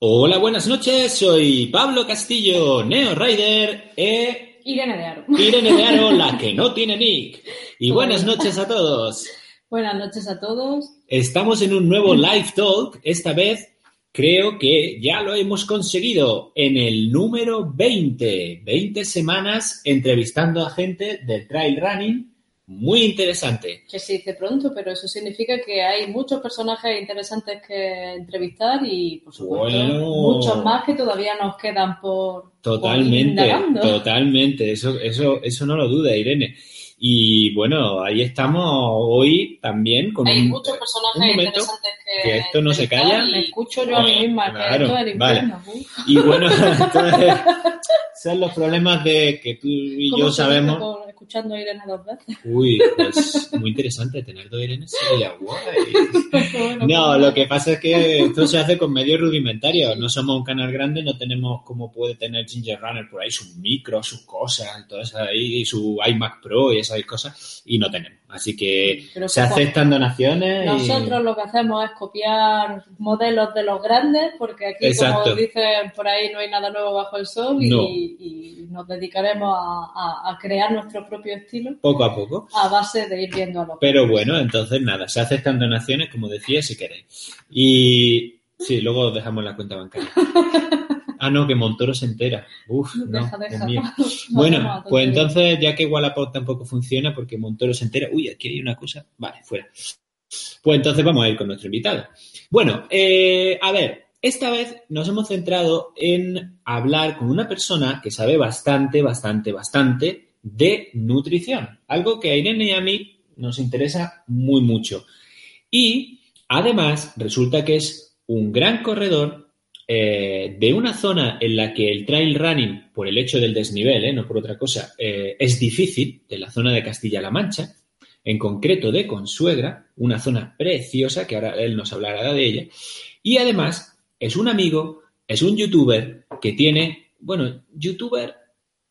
Hola, buenas noches, soy Pablo Castillo, Neo Rider e... Irene de Aro. Irene de Aro, la que no tiene nick. Y buenas noches a todos. Buenas noches a todos. Estamos en un nuevo live talk, esta vez creo que ya lo hemos conseguido en el número 20. 20 semanas entrevistando a gente del trail running muy interesante. Que se dice pronto, pero eso significa que hay muchos personajes interesantes que entrevistar y, por supuesto, muchos más que todavía nos quedan por. Totalmente, totalmente. Eso, eso, eso no lo duda, Irene. Y bueno, ahí estamos hoy también con Hay muchos personajes interesantes que, que, esto no se calla. Me escucho yo a mí misma, que esto es el vale. Y bueno, entonces, son los problemas de que tú y yo sabemos escuchando a Irene dos veces. Uy, pues muy interesante tener dos Irene sería guay. no, lo que pasa es que esto se hace con medios rudimentarios. No somos un canal grande, no tenemos como puede tener Ginger Runner por ahí, sus micros, sus cosas, todas ahí, su iMac Pro y esas cosas, y no tenemos. Así que se aceptan donaciones. Nosotros lo que hacemos es copiar modelos de los grandes, porque aquí, como dicen por ahí, no hay nada nuevo bajo el sol y, y nos dedicaremos a, a, a, crear nuestro propio estilo. Poco a poco. A base de ir viendo a los. Pero bueno, entonces nada, se aceptan donaciones, como decía, si queréis. Y sí, luego dejamos la cuenta bancaria. Ah, no, que Montoro se entera. Uf, no, deja, deja. Mío. Bueno, pues entonces, ya que Wallapop tampoco funciona porque Montoro se entera. Uy, aquí hay una cosa. Vale, fuera. Pues entonces vamos a ir con nuestro invitado. Bueno, eh, a ver, esta vez nos hemos centrado en hablar con una persona que sabe bastante, bastante, bastante de nutrición. Algo que a Irene y a mí nos interesa muy mucho. Y además resulta que es un gran corredor eh, de una zona en la que el trail running, por el hecho del desnivel, eh, no por otra cosa, eh, es difícil, de la zona de Castilla-La Mancha, en concreto de Consuegra, una zona preciosa, que ahora él nos hablará de ella, y además es un amigo, es un youtuber que tiene, bueno, youtuber,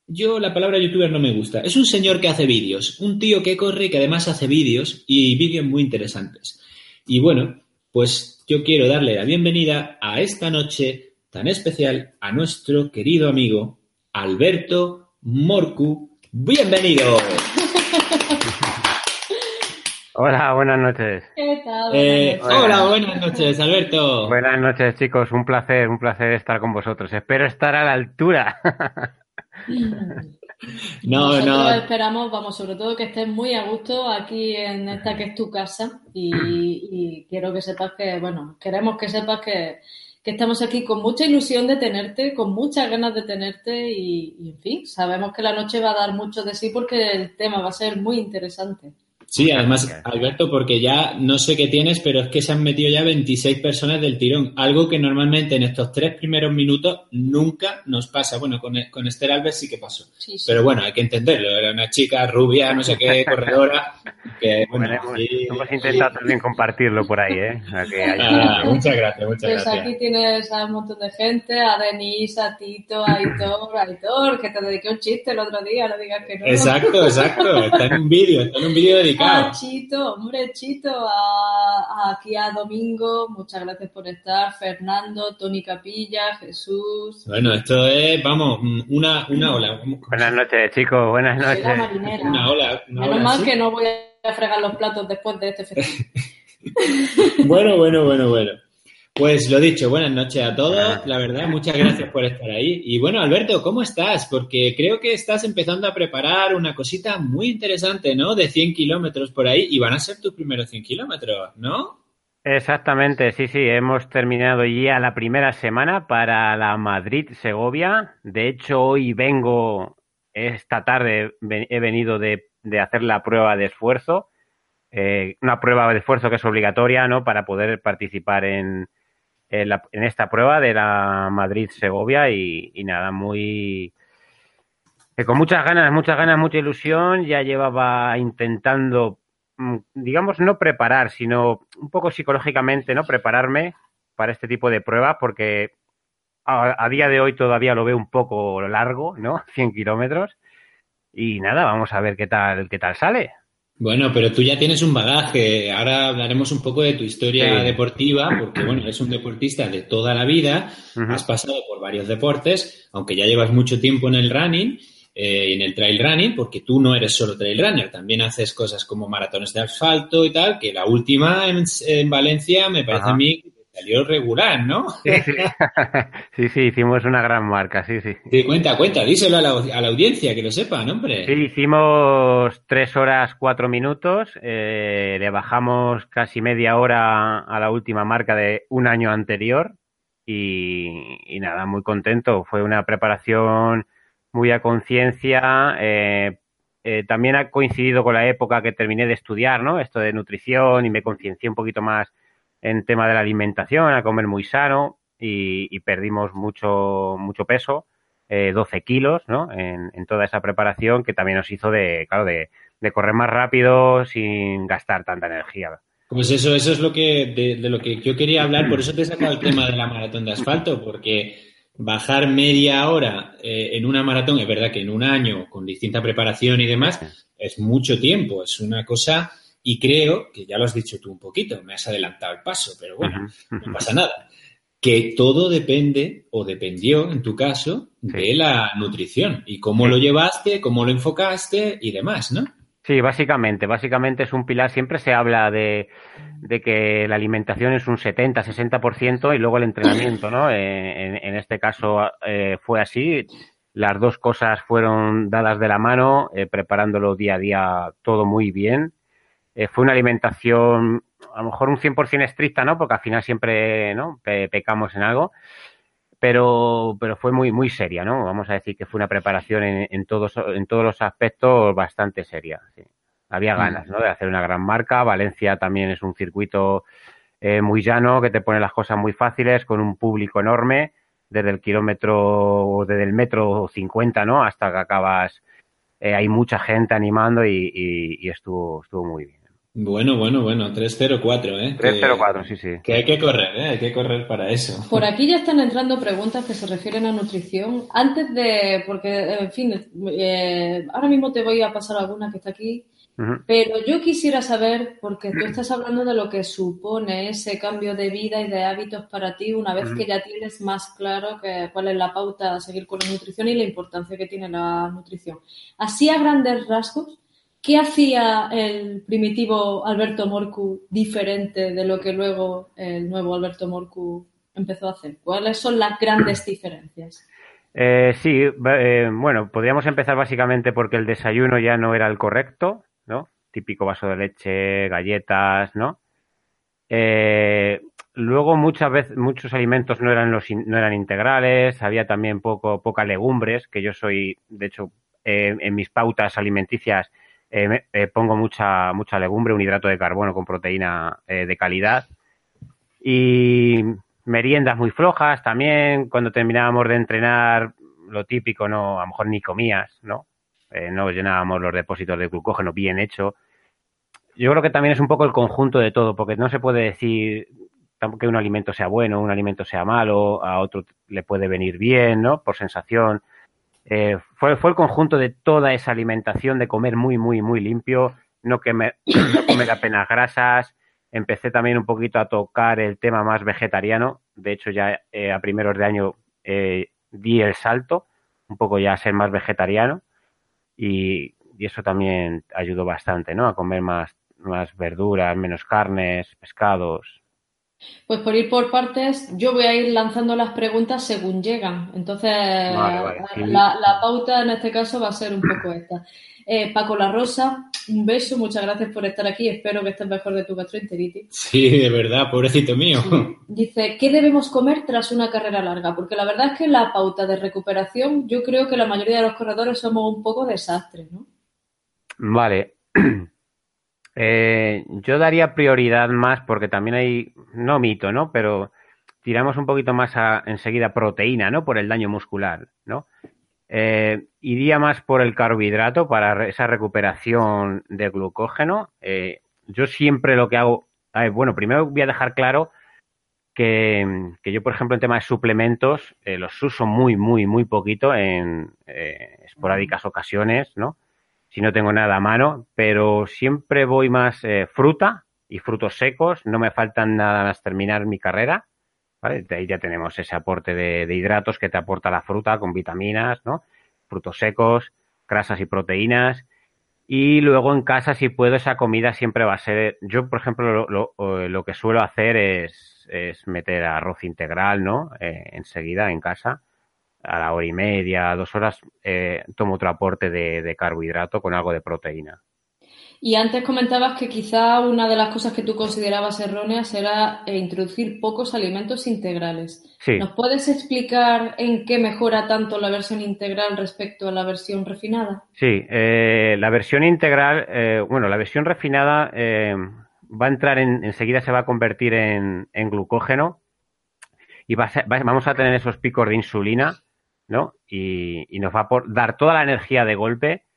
yo la palabra youtuber no me gusta, es un señor que hace vídeos, un tío que corre y que además hace vídeos y vídeos muy interesantes. Y bueno, pues yo quiero darle la bienvenida a esta noche tan especial a nuestro querido amigo Alberto Morcu. Bienvenido. Hola, buenas noches. ¿Qué tal? Eh, hola, buenas noches, Alberto. Buenas noches, chicos. Un placer, un placer estar con vosotros. Espero estar a la altura. No, Nosotros no. esperamos, vamos, sobre todo que estés muy a gusto aquí en esta que es tu casa y, y quiero que sepas que, bueno, queremos que sepas que, que, estamos aquí con mucha ilusión de tenerte, con muchas ganas de tenerte y, y, en fin, sabemos que la noche va a dar mucho de sí porque el tema va a ser muy interesante. Sí, además, Alberto, porque ya no sé qué tienes, pero es que se han metido ya 26 personas del tirón, algo que normalmente en estos tres primeros minutos nunca nos pasa. Bueno, con, con Esther Alves sí que pasó. Sí, sí. Pero bueno, hay que entenderlo, era una chica rubia, no sé qué, corredora, que bueno, Bueno, hemos, sí, hemos intentado también compartirlo por ahí, ¿eh? O sea que hay- Ah, muchas gracias, muchas Pues gracias. aquí tienes a un montón de gente, a Denise, a Tito, a Aitor, a Aitor, que te dediqué un chiste el otro día, no digas que no. Exacto, exacto, está en un vídeo, está en un vídeo dedicado. A Chito, hombre, Chito, a, a- aquí a Domingo, muchas gracias por estar, Fernando, Tony Capilla, Jesús, Bueno, esto es, vamos, una, una ola. Buenas noches, chicos. Buenas noches. marinera. Una ola. Una Menos ola, mal sí. que no voy a fregar los platos después de este festín. Bueno, bueno, bueno, bueno. Pues lo dicho, buenas noches a todos. La verdad, muchas gracias por estar ahí. Y bueno, Alberto, ¿cómo estás? Porque creo que estás empezando a preparar una cosita muy interesante, ¿no? De 100 kilómetros por ahí y van a ser tus primeros 100 kilómetros, ¿no? Exactamente, sí, sí. Hemos terminado ya la primera semana para la Madrid-Segovia. De hecho, hoy vengo, esta tarde he venido de, de hacer la prueba de esfuerzo. eh, una prueba de esfuerzo que es obligatoria, ¿no? Para poder participar en, en, esta prueba de la Madrid-Segovia y, nada, muy... con muchas ganas, muchas ganas, mucha ilusión, ya llevaba intentando, mm, digamos, no preparar, sino un poco psicológicamente, ¿no? Prepararme para este tipo de pruebas porque a, día de hoy todavía lo veo un poco largo, ¿no? 100 kilómetros. Y nada, vamos a ver qué tal, qué tal sale. Bueno, pero tú ya tienes un bagaje. Ahora hablaremos un poco de tu historia deportiva, porque bueno, eres un deportista de toda la vida, has pasado por varios deportes, aunque ya llevas mucho tiempo en el running, eh, en el trail running, porque tú no eres solo trail runner, también haces cosas como maratones de asfalto y tal, que la última en, Valencia me parece a mí salió regular, ¿no? Sí, sí. hicimos una gran marca, sí, sí. Sí, cuenta, cuenta, díselo a la, a la audiencia, que lo sepan, hombre. Sí, hicimos tres horas cuatro minutos, eh, le bajamos casi media hora a la última marca de un año anterior y, nada, muy contento. Fue una preparación muy a conciencia. Eh, eh, también ha coincidido con la época que terminé de estudiar, ¿no? Esto de nutrición y me conciencié un poquito más en tema de la alimentación, a comer muy sano y, perdimos mucho, mucho peso, eh, 12 kilos, ¿no? En, toda esa preparación que también nos hizo de, claro, de, correr más rápido sin gastar tanta energía. Pues eso, eso es lo que, de, lo que yo quería hablar, por eso te he sacado el tema de la maratón de asfalto, porque bajar media hora eh, en una maratón, es verdad que en un año, con distinta preparación y demás, es mucho tiempo, es una cosa y creo, que ya lo has dicho tú un poquito, me has adelantado el paso, pero bueno, no pasa nada, que todo depende, o dependió en tu caso, de la nutrición y cómo lo llevaste, cómo lo enfocaste y demás, ¿no? Sí, básicamente, básicamente es un pilar, siempre se habla de, que la alimentación es un 70, 60% y luego el entrenamiento, ¿no? Eh, en, este caso eh, fue así, las dos cosas fueron dadas de la mano, eh, preparándolo día a día todo muy bien eh, fue una alimentación a lo mejor un 100% estricta, ¿no? Porque al final siempre, ¿no? pecamos en algo, pero, pero fue muy, muy seria, ¿no? Vamos a decir que fue una preparación en, todos, en todos los aspectos bastante seria. Había mm. ganas, ¿no? De hacer una gran marca. Valencia también es un circuito eh, muy llano que te pone las cosas muy fáciles con un público enorme desde el kilómetro, desde el metro 50, ¿no? Hasta que acabas, eh, hay mucha gente animando y estuvo, estuvo muy bien. Bueno, bueno, bueno, 304, ¿eh? 304, sí, sí. Que hay que correr, ¿eh? Hay que correr para eso. Por aquí ya están entrando preguntas que se refieren a nutrición. Antes de, porque, en fin, eh, ahora mismo te voy a pasar alguna que está aquí, pero yo quisiera saber, porque tú estás hablando de lo que supone ese cambio de vida y de hábitos para ti una vez que ya tienes más claro que, cuál es la pauta a seguir con la nutrición y la importancia que tiene la nutrición. Así a grandes rasgos, ¿Qué hacía el primitivo Alberto Morcu diferente de lo que luego el nuevo Alberto Morcu empezó a hacer? ¿Cuáles son las grandes diferencias? Eh, sí, eh, bueno, podríamos empezar básicamente porque el desayuno ya no era el correcto, ¿no? Típico vaso de leche, galletas, ¿no? Eh, luego muchas veces muchos alimentos no eran los no eran integrales, había también poco poca legumbres, que yo soy, de hecho, en mis pautas alimenticias eh, eh, pongo mucha, mucha legumbre, un hidrato de carbono con proteína eh, de calidad. Y meriendas muy flojas también. Cuando terminábamos de entrenar, lo típico, no, a lo mejor ni comías, ¿no? no llenábamos los depósitos de glucógeno bien hecho. Yo creo que también es un poco el conjunto de todo, porque no se puede decir que un alimento sea bueno, un alimento sea malo, a otro le puede venir bien, ¿no? Por sensación. Eh, fue, fue el conjunto de toda esa alimentación, de comer muy, muy, muy limpio, no, comer apenas grasas. Empecé también un poquito a tocar el tema más vegetariano. De hecho, ya eh, a primeros de año eh, di el salto, un poco ya a ser más vegetariano. Y, y, eso también ayudó bastante, ¿no? A comer más, más verduras, menos carnes, pescados. Pues por ir por partes, yo voy a ir lanzando las preguntas según llegan. Entonces, la, pauta en este caso va a ser un poco esta. Eh, Paco La Rosa, un beso, muchas gracias por estar aquí. Espero que estés mejor de tu gastroenteritis. Sí, de verdad, pobrecito mío. Dice, ¿qué debemos comer tras una carrera larga? Porque la verdad es que la pauta de recuperación, yo creo que la mayoría de los corredores somos un poco desastres, ¿no? Vale. Eh, yo daría prioridad más porque también hay, no mito, ¿no? Pero tiramos un poquito más enseguida proteína, ¿no? Por el daño muscular, ¿no? Eh, iría más por el carbohidrato para esa recuperación de glucógeno. Eh, yo siempre lo que hago, bueno, primero voy a dejar claro que, yo, por ejemplo, en tema de suplementos, eh, los uso muy, muy, muy poquito en esporádicas ocasiones, ¿no? Si no tengo nada a mano, pero siempre voy más fruta y frutos secos, no me faltan nada más terminar mi carrera de ahí ya tenemos ese aporte de, hidratos que te aporta la fruta con vitaminas, ¿no? Frutos secos, grasas y proteínas. Y luego en casa, si puedo, esa comida siempre va a ser. Yo, por ejemplo, lo, que suelo hacer es, meter arroz integral, ¿no? Eh, enseguida en casa. A la hora y media, dos horas, eh, tomo otro aporte de carbohidrato con algo de proteína. Y antes comentabas que quizá una de las cosas que tú considerabas erróneas era eh, introducir pocos alimentos integrales. ¿Nos puedes explicar en qué mejora tanto la versión integral respecto a la versión refinada? Sí, eh, la versión integral, eh, bueno, la versión refinada va a entrar en, enseguida se va a convertir en, glucógeno y vamos a tener esos picos de insulina, ¿no? Y, y nos va a dar toda la energía de golpe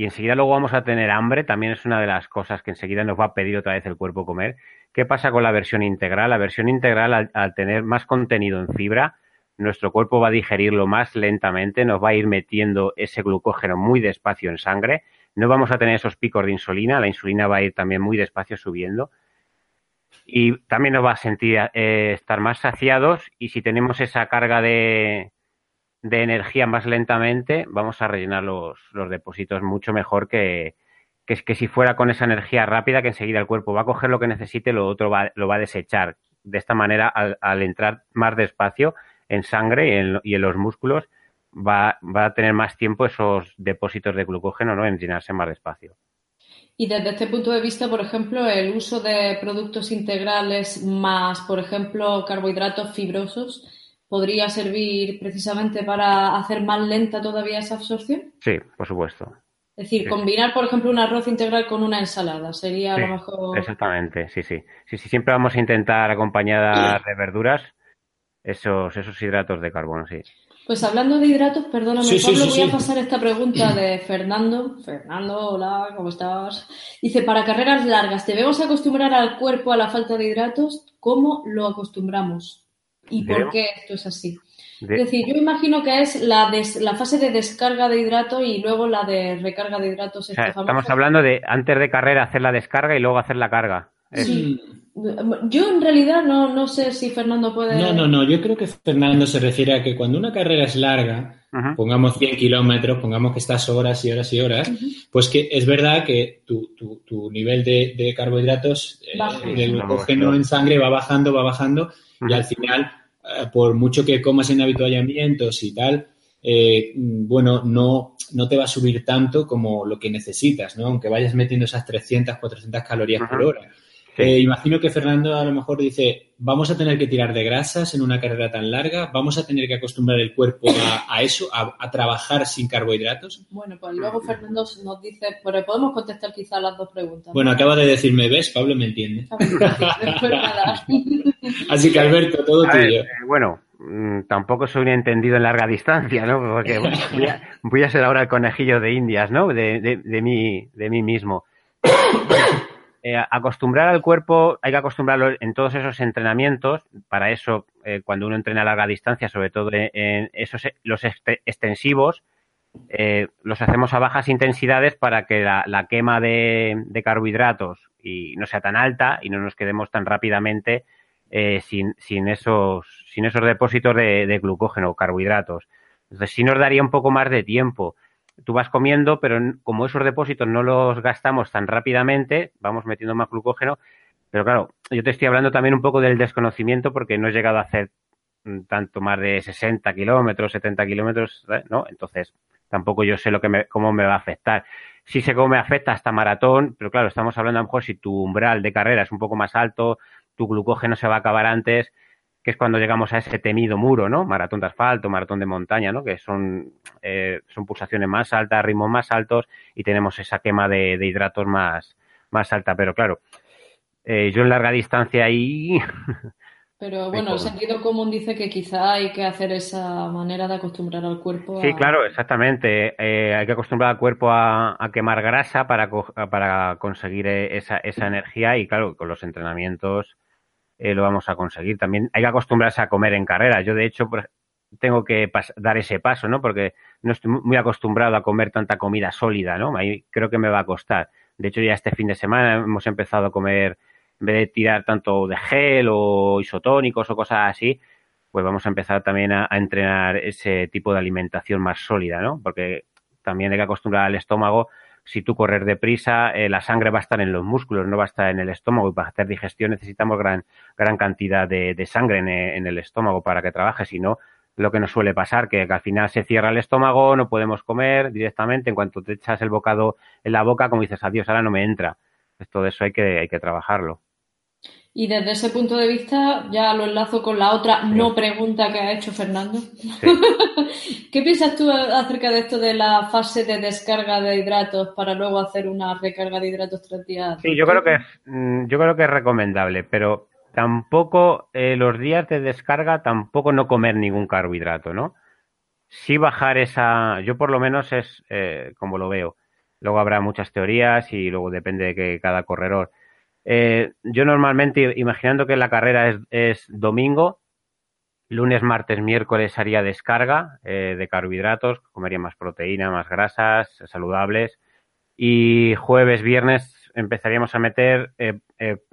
y enseguida luego vamos a tener hambre, también es una de las cosas que enseguida nos va a pedir otra vez el cuerpo comer. ¿Qué pasa con la versión integral? La versión integral, al, tener más contenido en fibra, nuestro cuerpo va a digerirlo más lentamente, nos va a ir metiendo ese glucógeno muy despacio en sangre, no vamos a tener esos picos de insulina, la insulina va a ir también muy despacio subiendo y también nos va a sentir eh, estar más saciados y si tenemos esa carga de, de energía más lentamente, vamos a rellenar los, los depósitos mucho mejor que, que, que, si fuera con esa energía rápida que enseguida el cuerpo va a coger lo que necesite, lo otro va, lo va a desechar. De esta manera, al, al entrar más despacio en sangre y en, y en los músculos, va, va, a tener más tiempo esos depósitos de glucógeno ¿no? en llenarse más despacio. Y desde este punto de vista, por ejemplo, el uso de productos integrales más, por ejemplo, carbohidratos fibrosos, podría servir precisamente para hacer más lenta todavía esa absorción? Sí, por supuesto. Es decir, combinar, por ejemplo, un arroz integral con una ensalada sería a lo mejor. Exactamente, sí, sí. Sí, sí, siempre vamos a intentar acompañar de verduras esos, esos hidratos de carbono, sí. Pues hablando de hidratos, perdóname, Pablo, voy a pasar esta pregunta de Fernando. Fernando, hola, ¿cómo estás? Dice, para carreras largas, ¿debemos acostumbrar al cuerpo a la falta de hidratos? ¿Cómo lo acostumbramos? Y por qué esto es así. Es decir, yo imagino que es la, la fase de descarga de hidrato y luego la de recarga de hidratos. estamos hablando de antes de carrera hacer la descarga y luego hacer la carga. Sí. Yo en realidad no, no sé si Fernando puede. No, no, no. Yo creo que Fernando se refiere a que cuando una carrera es larga, pongamos 100 kilómetros, pongamos que estás horas y horas y horas, pues que es verdad que tu, tu, tu nivel de, de carbohidratos, eh, de glucógeno en sangre va bajando, va bajando, y al final por mucho que comas en habituallamientos y tal, eh, bueno, no, no te va a subir tanto como lo que necesitas, ¿no? Aunque vayas metiendo esas 300, 400 calorías por hora. Eh, imagino que Fernando a lo mejor dice, vamos a tener que tirar de grasas en una carrera tan larga, vamos a tener que acostumbrar el cuerpo a, eso, a, trabajar sin carbohidratos. Bueno, pues luego Fernando nos dice, pero podemos contestar quizás las dos preguntas. Bueno, acaba de decirme, ¿ves? Pablo me entiende. Así que Alberto, todo tuyo. Eh, bueno, mm, tampoco soy un entendido en larga distancia, ¿no? Porque voy, a, ser ahora el conejillo de Indias, ¿no? De, de, de, mí, de mí mismo. Eh, acostumbrar al cuerpo, hay que acostumbrarlo en todos esos entrenamientos. Para eso, eh, cuando uno entrena a larga distancia, sobre todo en, esos los extensivos, eh, los hacemos a bajas intensidades para que la, quema de, carbohidratos y no sea tan alta y no nos quedemos tan rápidamente sin, sin, esos, sin esos depósitos de, de glucógeno o carbohidratos. Entonces, sí nos daría un poco más de tiempo tú vas comiendo, pero como esos depósitos no los gastamos tan rápidamente, vamos metiendo más glucógeno. Pero claro, yo te estoy hablando también un poco del desconocimiento porque no he llegado a hacer mm, tanto más de 60 kilómetros, 70 kilómetros, ¿no? Entonces, tampoco yo sé lo que me, cómo me va a afectar. Sí sé cómo me afecta hasta maratón, pero claro, estamos hablando a lo mejor si tu umbral de carrera es un poco más alto, tu glucógeno se va a acabar antes, que es cuando llegamos a ese temido muro, ¿no? Maratón de asfalto, maratón de montaña, ¿no? Que son, eh, son pulsaciones más altas, ritmos más altos y tenemos esa quema de, hidratos más, más alta, pero claro, eh, yo en larga distancia ahí Pero bueno, el sentido común dice que quizá hay que hacer esa manera de acostumbrar al cuerpo. Sí, claro, exactamente. Eh, hay que acostumbrar al cuerpo a, quemar grasa para, para conseguir eh, esa, esa energía y claro, con los entrenamientos eh, lo vamos a conseguir. También hay que acostumbrarse a comer en carrera. Yo de hecho tengo que dar ese paso, ¿no? Porque no estoy muy acostumbrado a comer tanta comida sólida, ¿no? Ahí creo que me va a costar. De hecho ya este fin de semana hemos empezado a comer en vez de tirar tanto de gel o isotónicos o cosas así, pues vamos a empezar también a, entrenar ese tipo de alimentación más sólida, ¿no? Porque también hay que acostumbrar al estómago. Si tú corres deprisa, eh, la sangre va a estar en los músculos, no va a estar en el estómago. Y para hacer digestión necesitamos gran, gran cantidad de, sangre en, el estómago para que trabaje. Si no, lo que nos suele pasar, que, que, al final se cierra el estómago, no podemos comer directamente. En cuanto te echas el bocado en la boca, como dices, adiós, ahora no me entra. Todo eso hay que, hay que trabajarlo. Y desde ese punto de vista, ya lo enlazo con la otra no pregunta que ha hecho Fernando. ¿Qué piensas tú acerca de esto de la fase de descarga de hidratos para luego hacer una recarga de hidratos tres días? Sí, yo creo que, mm, yo creo que es recomendable, pero tampoco eh, los días de descarga, tampoco no comer ningún carbohidrato, ¿no? Sí bajar esa, yo por lo menos es eh, como lo veo. Luego habrá muchas teorías y luego depende de que cada corredor eh, yo normalmente, imaginando que la carrera es, domingo, lunes, martes, miércoles haría descarga eh, de carbohidratos, comería más proteína, más grasas saludables. Y jueves, viernes empezaríamos a meter eh,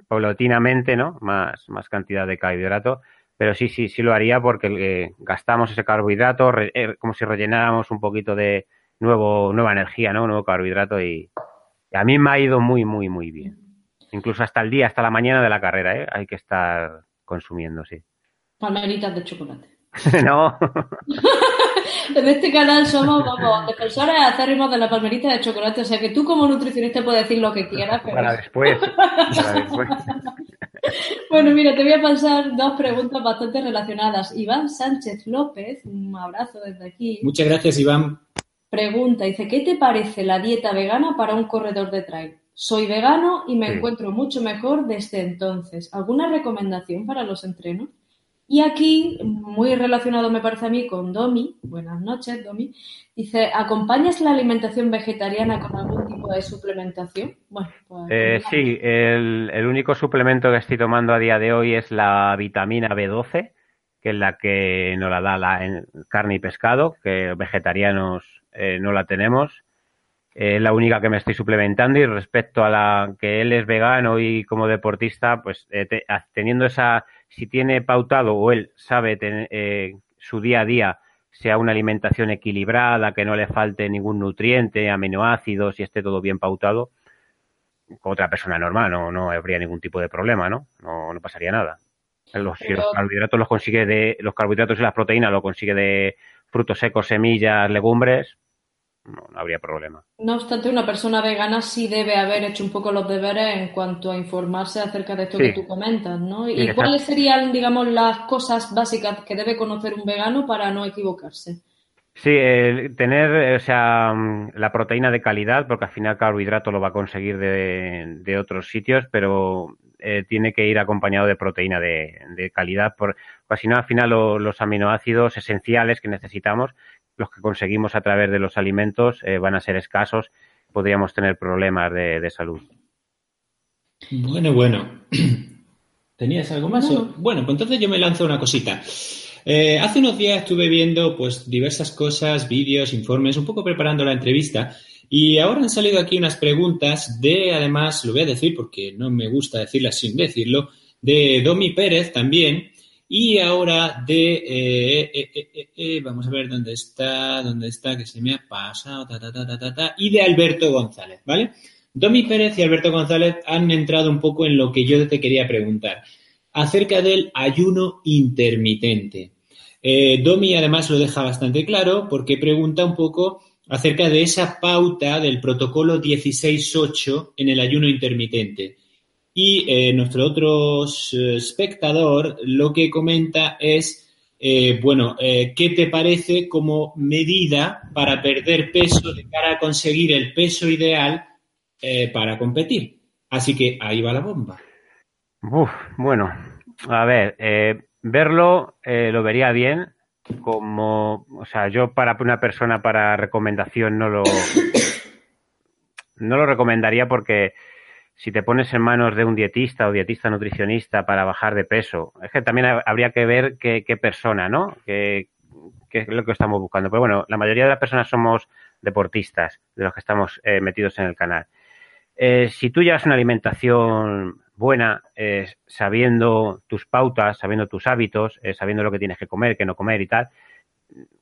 paulatinamente ¿no? más, más cantidad de carbohidrato. Pero sí, sí, sí lo haría porque gastamos ese carbohidrato como si rellenáramos un poquito de nuevo, nueva energía, ¿no? nuevo carbohidrato y a mí me ha ido muy, muy, muy bien. Incluso hasta el día, hasta la mañana de la carrera, ¿eh? Hay que estar consumiendo, sí. Palmeritas de chocolate. no. en este canal somos, vamos, defensores acérrimos de la palmerita de chocolate. O sea que tú como nutricionista puedes decir lo que quieras. Pero... Para después. Para después. bueno, mira, te voy a pasar dos preguntas bastante relacionadas. Iván Sánchez López, un abrazo desde aquí. Muchas gracias, Iván. Pregunta, dice, ¿qué te parece la dieta vegana para un corredor de trail? Soy vegano y me encuentro mucho mejor desde entonces. ¿Alguna recomendación para los entrenos? Y aquí, muy relacionado me parece a mí con Domi, buenas noches Domi, dice, ¿acompañas la alimentación vegetariana con algún tipo de suplementación? Bueno, pues, eh, sí, el, único suplemento que estoy tomando a día de hoy es la vitamina B12, que es la que nos la da la carne y pescado, que vegetarianos eh, no la tenemos es la única que me estoy suplementando y respecto a la que él es vegano y como deportista, pues eh, teniendo esa, si tiene pautado o él sabe tener, eh, su día a día sea una alimentación equilibrada, que no le falte ningún nutriente, aminoácidos y esté todo bien pautado, con otra persona normal no, no habría ningún tipo de problema, ¿no? No, no pasaría nada. Los, Si los carbohidratos los consigue de, los carbohidratos y las proteínas lo consigue de frutos secos, semillas, legumbres, no, habría problema. No obstante, una persona vegana sí debe haber hecho un poco los deberes en cuanto a informarse acerca de esto que tú comentas, ¿no? ¿Y cuáles serían, digamos, las cosas básicas que debe conocer un vegano para no equivocarse? Sí, tener, o sea, la proteína de calidad, porque al final carbohidrato lo va a conseguir de, otros sitios, pero eh, tiene que ir acompañado de proteína de, calidad, porque si no, al final los aminoácidos esenciales que necesitamos, los que conseguimos a través de los alimentos eh, van a ser escasos, podríamos tener problemas de, salud. Bueno, bueno. ¿Tenías algo más? Bueno, pues entonces yo me lanzo una cosita. Eh, hace unos días estuve viendo pues diversas cosas, vídeos, informes, un poco preparando la entrevista y ahora han salido aquí unas preguntas de, además, lo voy a decir porque no me gusta decirlas sin decirlo, de Domi Pérez también, y ahora de, eh, eh, eh, vamos a ver dónde está, dónde está, que se me ha pasado, ta, ta, ta, ta, y de Alberto González, ¿vale? Domi Pérez y Alberto González han entrado un poco en lo que yo te quería preguntar, acerca del ayuno intermitente. Domi además lo deja bastante claro porque pregunta un poco acerca de esa pauta del protocolo 16.8 en el ayuno intermitente. Y eh, nuestro otro eh, espectador lo que comenta es, eh, bueno, ¿qué te parece como medida para perder peso de cara a conseguir el peso ideal para competir? Así que ahí va la bomba. Bueno, a ver, verlo lo vería bien como, o sea, yo para una persona para recomendación no lo, no lo recomendaría porque si te pones en manos de un dietista o dietista nutricionista para bajar de peso, es que también habría que ver qué, persona, ¿no? Qué, es lo que estamos buscando. Pero bueno, la mayoría de las personas somos deportistas, de los que estamos eh, metidos en el canal. Eh, si tú llevas una alimentación buena, eh, sabiendo tus pautas, sabiendo tus hábitos, sabiendo lo que tienes que comer, qué no comer y tal,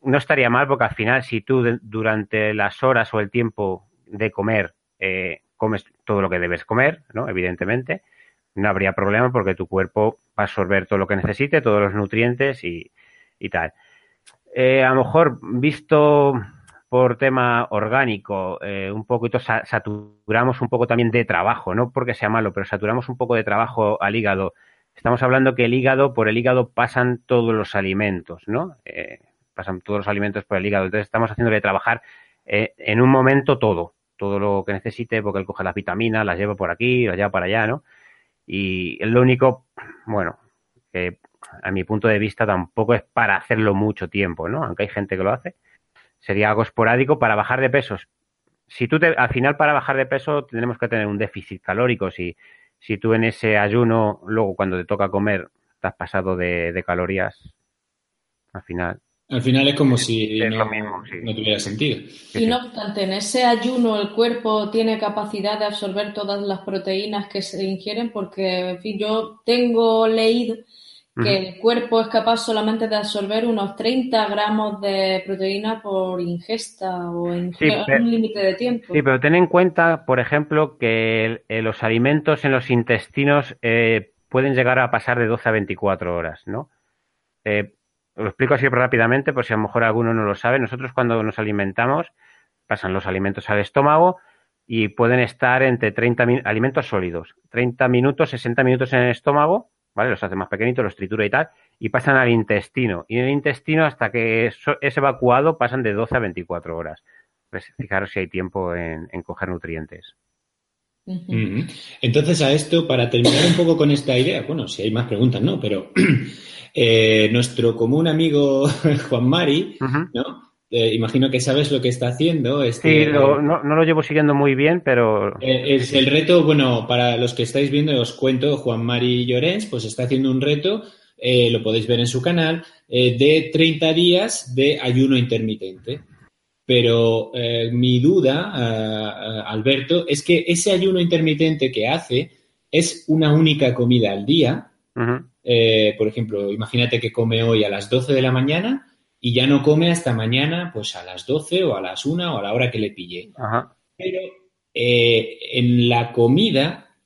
no estaría mal porque al final si tú durante las horas o el tiempo de comer comes todo lo que debes comer, ¿no? Evidentemente, no habría problema porque tu cuerpo va a absorber todo lo que necesite, todos los nutrientes y, tal. Eh, a lo mejor visto por tema orgánico, eh, un poquito saturamos un poco también de trabajo, no porque sea malo, pero saturamos un poco de trabajo al hígado. Estamos hablando que el hígado, por el hígado pasan todos los alimentos, ¿no? Eh, pasan todos los alimentos por el hígado. Entonces estamos haciéndole trabajar en un momento todo todo lo que necesite, porque él coge las vitaminas, las lleva por aquí, las lleva para allá, ¿no? Y es lo único, bueno, que a mi punto de vista tampoco es para hacerlo mucho tiempo, ¿no? Aunque hay gente que lo hace. Sería algo esporádico para bajar de pesos. Si tú te, al final para bajar de peso tenemos que tener un déficit calórico. Si, si tú en ese ayuno, luego cuando te toca comer, te has pasado de, de calorías, al final al final es como si no, tuviera sentido. Y no obstante, en ese ayuno el cuerpo tiene capacidad de absorber todas las proteínas que se ingieren, porque, en fin, yo tengo leído que el cuerpo es capaz solamente de absorber unos 30 gramos de proteína por ingesta o en un límite de tiempo. Sí, pero ten en cuenta, por ejemplo, que eh, los alimentos en los intestinos eh, pueden llegar a pasar de 12 a 24 horas, ¿no? Eh, lo explico así rápidamente, por si a lo mejor alguno no lo sabe. Nosotros cuando nos alimentamos, pasan los alimentos al estómago y pueden estar entre 30 alimentos sólidos, 30 minutos, 60 minutos en el estómago, ¿vale? Los hace más pequeñitos, los tritura y tal, y pasan al intestino. Y en el intestino, hasta que es evacuado, pasan de 12 a 24 horas. Pues fijaros si hay tiempo en, coger nutrientes. Entonces, a esto, para terminar un poco con esta idea, bueno, si hay más preguntas, no, pero Eh, nuestro común amigo Juan Mari, ¿no? Eh, imagino que sabes lo que está haciendo. Este, sí, no, lo llevo siguiendo muy bien, pero... Eh, es el reto, bueno, para los que estáis viendo, os cuento, Juan Mari Llorens, pues está haciendo un reto, lo podéis ver en su canal, de 30 días de ayuno intermitente. Pero mi duda, Alberto, es que ese ayuno intermitente que hace es una única comida al día, eh, por ejemplo, imagínate que come hoy a las 12 de la mañana y ya no come hasta mañana, pues a las 12 o a las 1 o a la hora que le pille. Pero eh, en la comida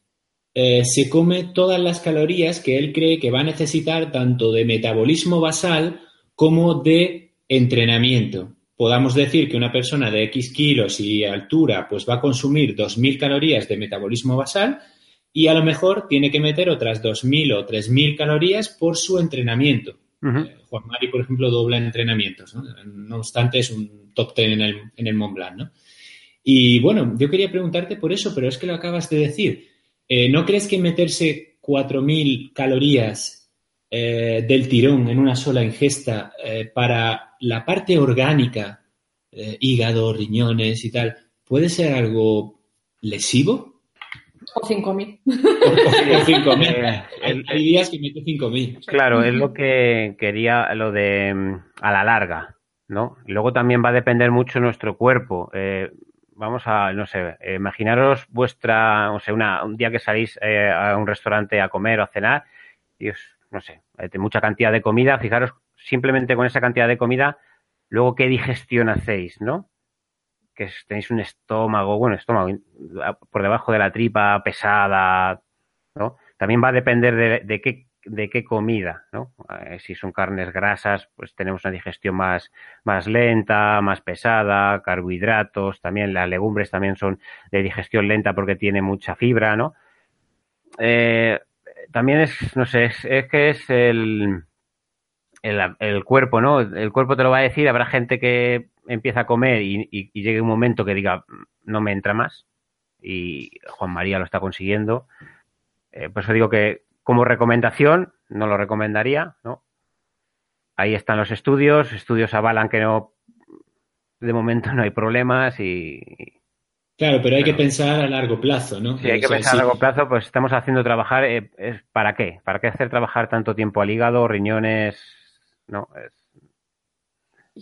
eh, se come todas las calorías que él cree que va a necesitar tanto de metabolismo basal como de entrenamiento. Podamos decir que una persona de X kilos y altura pues va a consumir 2.000 calorías de metabolismo basal y a lo mejor tiene que meter otras 2.000 o 3.000 calorías por su entrenamiento. Eh, Juan Mari, por ejemplo, dobla entrenamientos, ¿no? no obstante es un top ten en el, en el Mont Blanc. ¿no? Y bueno, yo quería preguntarte por eso, pero es que lo acabas de decir. Eh, ¿No crees que meterse 4.000 calorías eh, del tirón en una sola ingesta para la parte orgánica, hígado, riñones y tal, puede ser algo lesivo? O 5.000. O 5.000. Hay días que mete 5.000. Claro, es lo que quería, lo de mm, a la larga, ¿no? Luego también va a depender mucho nuestro cuerpo. Eh, vamos a, no sé, imaginaros vuestra, o sea, una, un día que salís eh, a un restaurante a comer o a cenar y os, no sé, mucha cantidad de comida, fijaros simplemente con esa cantidad de comida, luego qué digestión hacéis, ¿no? que tenéis un estómago, bueno, estómago por debajo de la tripa pesada, ¿no? También va a depender de, qué de qué comida, ¿no? Eh, si son carnes grasas, pues tenemos una digestión más, más lenta, más pesada, carbohidratos, también las legumbres también son de digestión lenta porque tiene mucha fibra, ¿no? Eh, también es, no sé, es, es que es el, el, el, cuerpo, ¿no? El cuerpo te lo va a decir, habrá gente que empieza a comer y, llegue un momento que diga, no me entra más, y Juan María lo está consiguiendo. Eh, por eso digo que como recomendación no lo recomendaría, ¿no? Ahí están los estudios, estudios avalan que no, de momento no hay problemas y... Claro, pero hay que pensar a largo plazo, ¿no? Sí, hay que pensar a largo plazo, pues estamos haciendo trabajar, eh, ¿para qué? ¿Para qué hacer trabajar tanto tiempo al hígado, riñones? No, es,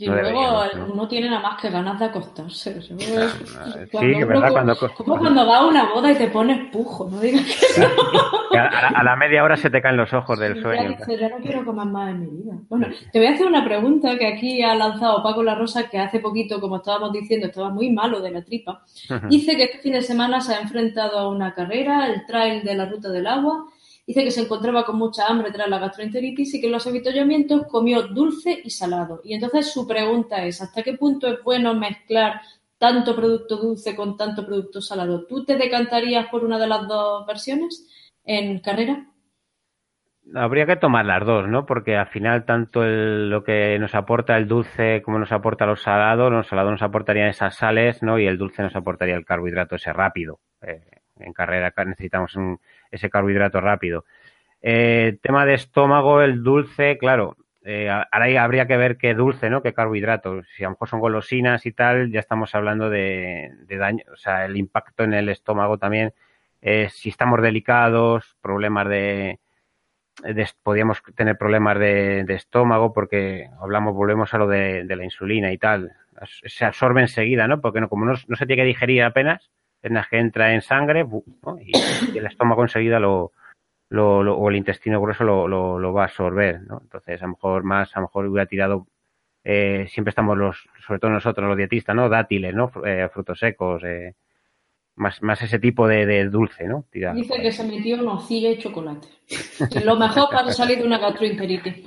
y luego uno tiene nada más que ganas de acostarse. sí, que verdad, cuando... Como cuando vas a una boda y te pones pujo, no digas que A, la media hora se te caen los ojos del sueño. Ya, no quiero comer más en mi vida. Bueno, te voy a hacer una pregunta que aquí ha lanzado Paco La Rosa, que hace poquito, como estábamos diciendo, estaba muy malo de la tripa. Dice que este fin de semana se ha enfrentado a una carrera, el trail de la Ruta del Agua, Dice que se encontraba con mucha hambre tras la gastroenteritis y que en los avituallamientos comió dulce y salado. Y entonces su pregunta es, ¿hasta qué punto es bueno mezclar tanto producto dulce con tanto producto salado? ¿Tú te decantarías por una de las dos versiones en carrera? Habría que tomar las dos, ¿no? Porque al final tanto lo que nos aporta el dulce como nos aporta los salados, los salados nos aportarían esas sales, ¿no? Y el dulce nos aportaría el carbohidrato ese rápido. Eh, en carrera necesitamos ese carbohidrato rápido. Eh, tema de estómago, el dulce, claro, eh, ahora habría que ver qué dulce, ¿no? Qué carbohidrato. Si a lo mejor son golosinas y tal, ya estamos hablando de, daño, o sea, el impacto en el estómago también. Eh, si estamos delicados, problemas de, podríamos tener problemas de, estómago porque hablamos, volvemos a lo de, la insulina y tal. Se absorbe enseguida, ¿no? Porque no, como no se tiene que digerir apenas, que entra en sangre y, el estómago enseguida lo, lo, o el intestino grueso lo, lo, va a absorber, ¿no? Entonces, a lo mejor más, a lo mejor hubiera tirado, eh, siempre estamos los, sobre todo nosotros los dietistas, ¿no? Dátiles, ¿no? Eh, frutos secos, eh, más, más ese tipo de, dulce, ¿no? Dice que se metió nocilla y chocolate. lo mejor para salir de una gastroenteritis,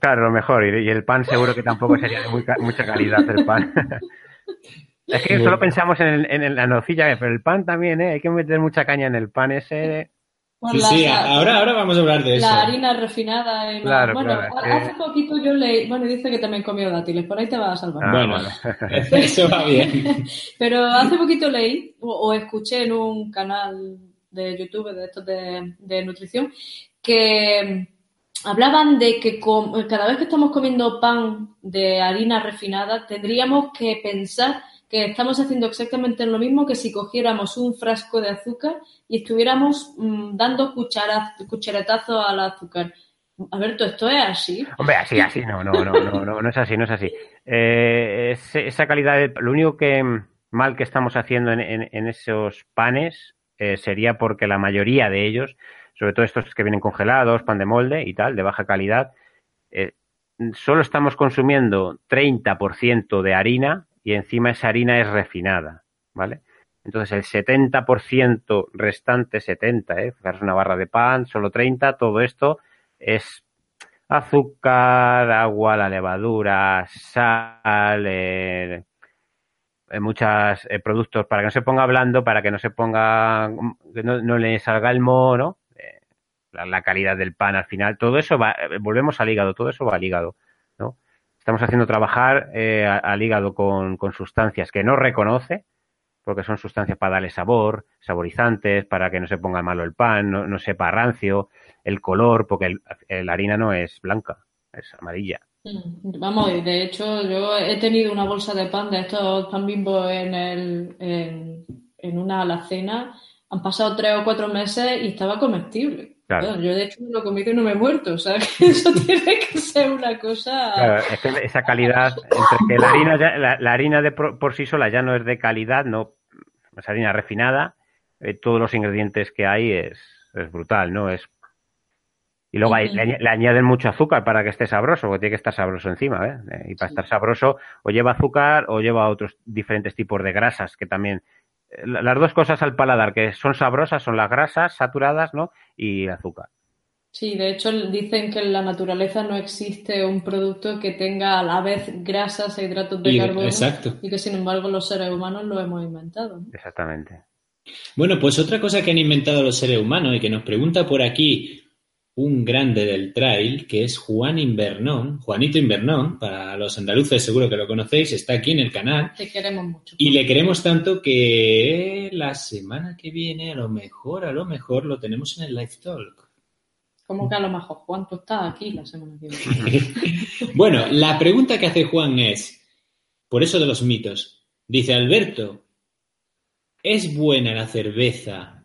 claro, lo mejor. Y, el pan seguro que tampoco sería de mucha calidad el pan. Es que solo pensamos en, la nocilla, pero el pan también, ¿eh? Hay que meter mucha caña en el pan ese. sí, sí, ahora, ahora vamos a hablar de eso. La harina refinada. Y claro, bueno, hace poquito yo leí, bueno, dice que también comió dátiles, por ahí te vas a salvar. Ah, bueno, eso va bien. pero hace poquito leí o, escuché en un canal de YouTube de estos de, de nutrición que hablaban de que cada vez que estamos comiendo pan de harina refinada tendríamos que pensar que estamos haciendo exactamente lo mismo que si cogiéramos un frasco de azúcar y estuviéramos mm, dando cucharetazo al azúcar. Alberto, ¿esto es así? Hombre, así, así, no, no, no, no, no, no es así, no es así. Eh, esa calidad, de, lo único que mal que estamos haciendo en, esos panes eh, sería porque la mayoría de ellos, sobre todo estos que vienen congelados, pan de molde y tal, de baja calidad, eh, solo estamos consumiendo 30% de harina y encima esa harina es refinada, ¿vale? Entonces el 70% restante, 70, ¿eh? es una barra de pan, solo 30, todo esto es azúcar, agua, la levadura, sal, eh, eh muchos eh, productos para que no se ponga blando, para que no se ponga, que no, le salga el mono, eh, la, calidad del pan al final, todo eso va, volvemos al hígado, todo eso va al hígado estamos haciendo trabajar eh, al hígado con, sustancias que no reconoce, porque son sustancias para darle sabor, saborizantes, para que no se ponga malo el pan, no, sepa rancio, el color, porque la harina no es blanca, es amarilla. Mm, vamos, de hecho yo he tenido una bolsa de pan de estos pan bimbo en, el, en una alacena, han pasado tres o cuatro meses y estaba comestible yo de hecho me lo he comido y no me he muerto, o sea, eso tiene que ser una cosa... Claro, esa calidad, entre que la harina, la, harina de por, sí sola ya no es de calidad, no es harina refinada, eh, todos los ingredientes que hay es, es brutal, ¿no? Es y luego le, añaden mucho azúcar para que esté sabroso, porque tiene que estar sabroso encima, ¿eh? Y para estar sabroso o lleva azúcar o lleva otros diferentes tipos de grasas que también las dos cosas al paladar que son sabrosas son las grasas saturadas, ¿no? Y azúcar. Sí, de hecho dicen que en la naturaleza no existe un producto que tenga a la vez grasas e hidratos de carbono y que sin embargo los seres humanos lo hemos inventado. Exactamente. Bueno, pues otra cosa que han inventado los seres humanos y que nos pregunta por aquí un grande del trail que es Juan Invernón, Juanito Invernón, para los andaluces seguro que lo conocéis, está aquí en el canal. Te queremos mucho. Y le queremos tanto que la semana que viene, a lo mejor, a lo mejor lo tenemos en el Live Talk. ¿Cómo que a lo mejor Juan tú estás aquí la semana que viene? bueno, la pregunta que hace Juan es, por eso de los mitos, dice Alberto, ¿es buena la cerveza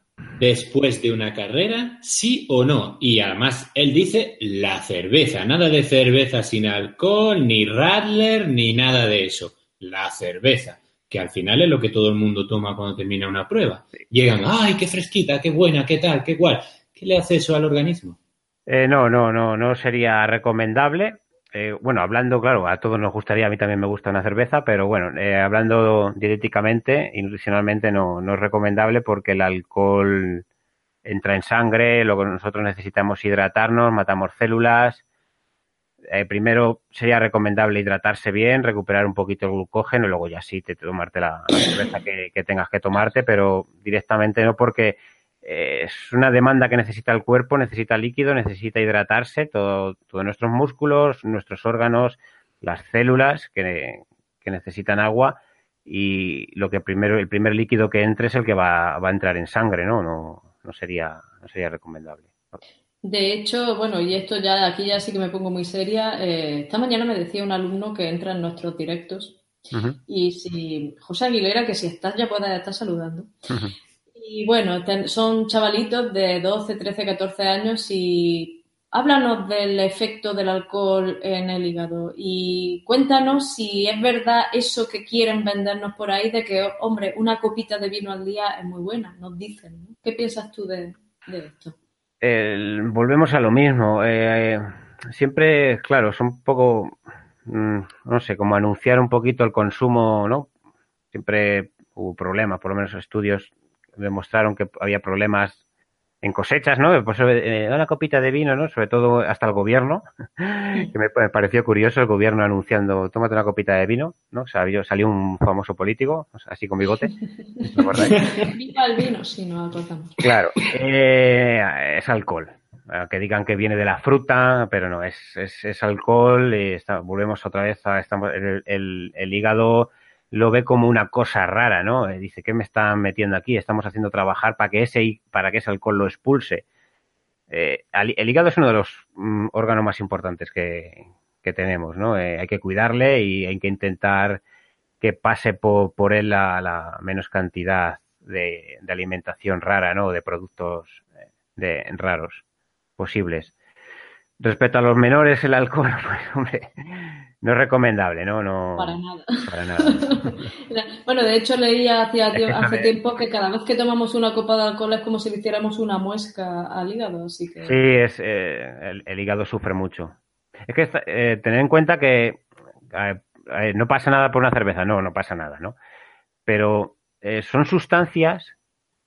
después de una carrera, sí o no. Y además, él dice la cerveza, nada de cerveza sin alcohol, ni Radler, ni nada de eso. La cerveza, que al final es lo que todo el mundo toma cuando termina una prueba. Llegan, ay, qué fresquita, qué buena, qué tal, qué cual. ¿Qué le hace eso al organismo? Eh, no, no, no, no sería recomendable. Eh, bueno, hablando, claro, a todos nos gustaría, a mí también me gusta una cerveza, pero bueno, eh, hablando dietéticamente y nutricionalmente no, no es recomendable porque el alcohol entra en sangre, luego nosotros necesitamos hidratarnos, matamos células. Eh, primero sería recomendable hidratarse bien, recuperar un poquito el glucógeno y luego ya sí te, tomarte la, cerveza que, que, tengas que tomarte, pero directamente no porque es una demanda que necesita el cuerpo, necesita líquido, necesita hidratarse, todo, todos nuestros músculos, nuestros órganos, las células que, necesitan agua y lo que primero, el primer líquido que entre es el que va, va a entrar en sangre, ¿no? No, no sería, no sería recomendable. De hecho, bueno, y esto ya, aquí ya sí que me pongo muy seria. Eh, esta mañana me decía un alumno que entra en nuestros directos y si, José Aguilera, que si estás ya puedes estar saludando. Y bueno, son chavalitos de 12, 13, 14 años y háblanos del efecto del alcohol en el hígado y cuéntanos si es verdad eso que quieren vendernos por ahí de que, hombre, una copita de vino al día es muy buena, nos dicen. ¿Qué piensas tú de, esto? volvemos a lo mismo. Eh, siempre, claro, son un poco, mm, no sé, como anunciar un poquito el consumo, ¿no? Siempre hubo problemas, por lo menos estudios demostraron que había problemas en cosechas, ¿no? Pues eh, una copita de vino, ¿no? Sobre todo hasta el gobierno, que me, pareció curioso el gobierno anunciando, tómate una copita de vino, ¿no? Salió, salió un famoso político, así con bigote. Viva el vino, si no. Claro, eh, es alcohol. Que digan que viene de la fruta, pero no, es, es, es alcohol. Y está, volvemos otra vez a estamos, el, el hígado lo ve como una cosa rara, ¿no? Eh, dice, ¿qué me están metiendo aquí? Estamos haciendo trabajar para que ese, para que ese alcohol lo expulse. Eh, el hígado es uno de los mm, órganos más importantes que, tenemos, ¿no? Eh, hay que cuidarle y hay que intentar que pase por, él la, menos cantidad de, alimentación rara, ¿no? De productos de, raros posibles. Respecto a los menores, el alcohol, pues, hombre, no es recomendable, ¿no? no para nada. Para nada. bueno, de hecho leía hace, hace tiempo que cada vez que tomamos una copa de alcohol es como si le hiciéramos una muesca al hígado, así que... Sí, es, eh, el, hígado sufre mucho. Es que eh, tener en cuenta que eh, no pasa nada por una cerveza, no, no pasa nada, ¿no? Pero son sustancias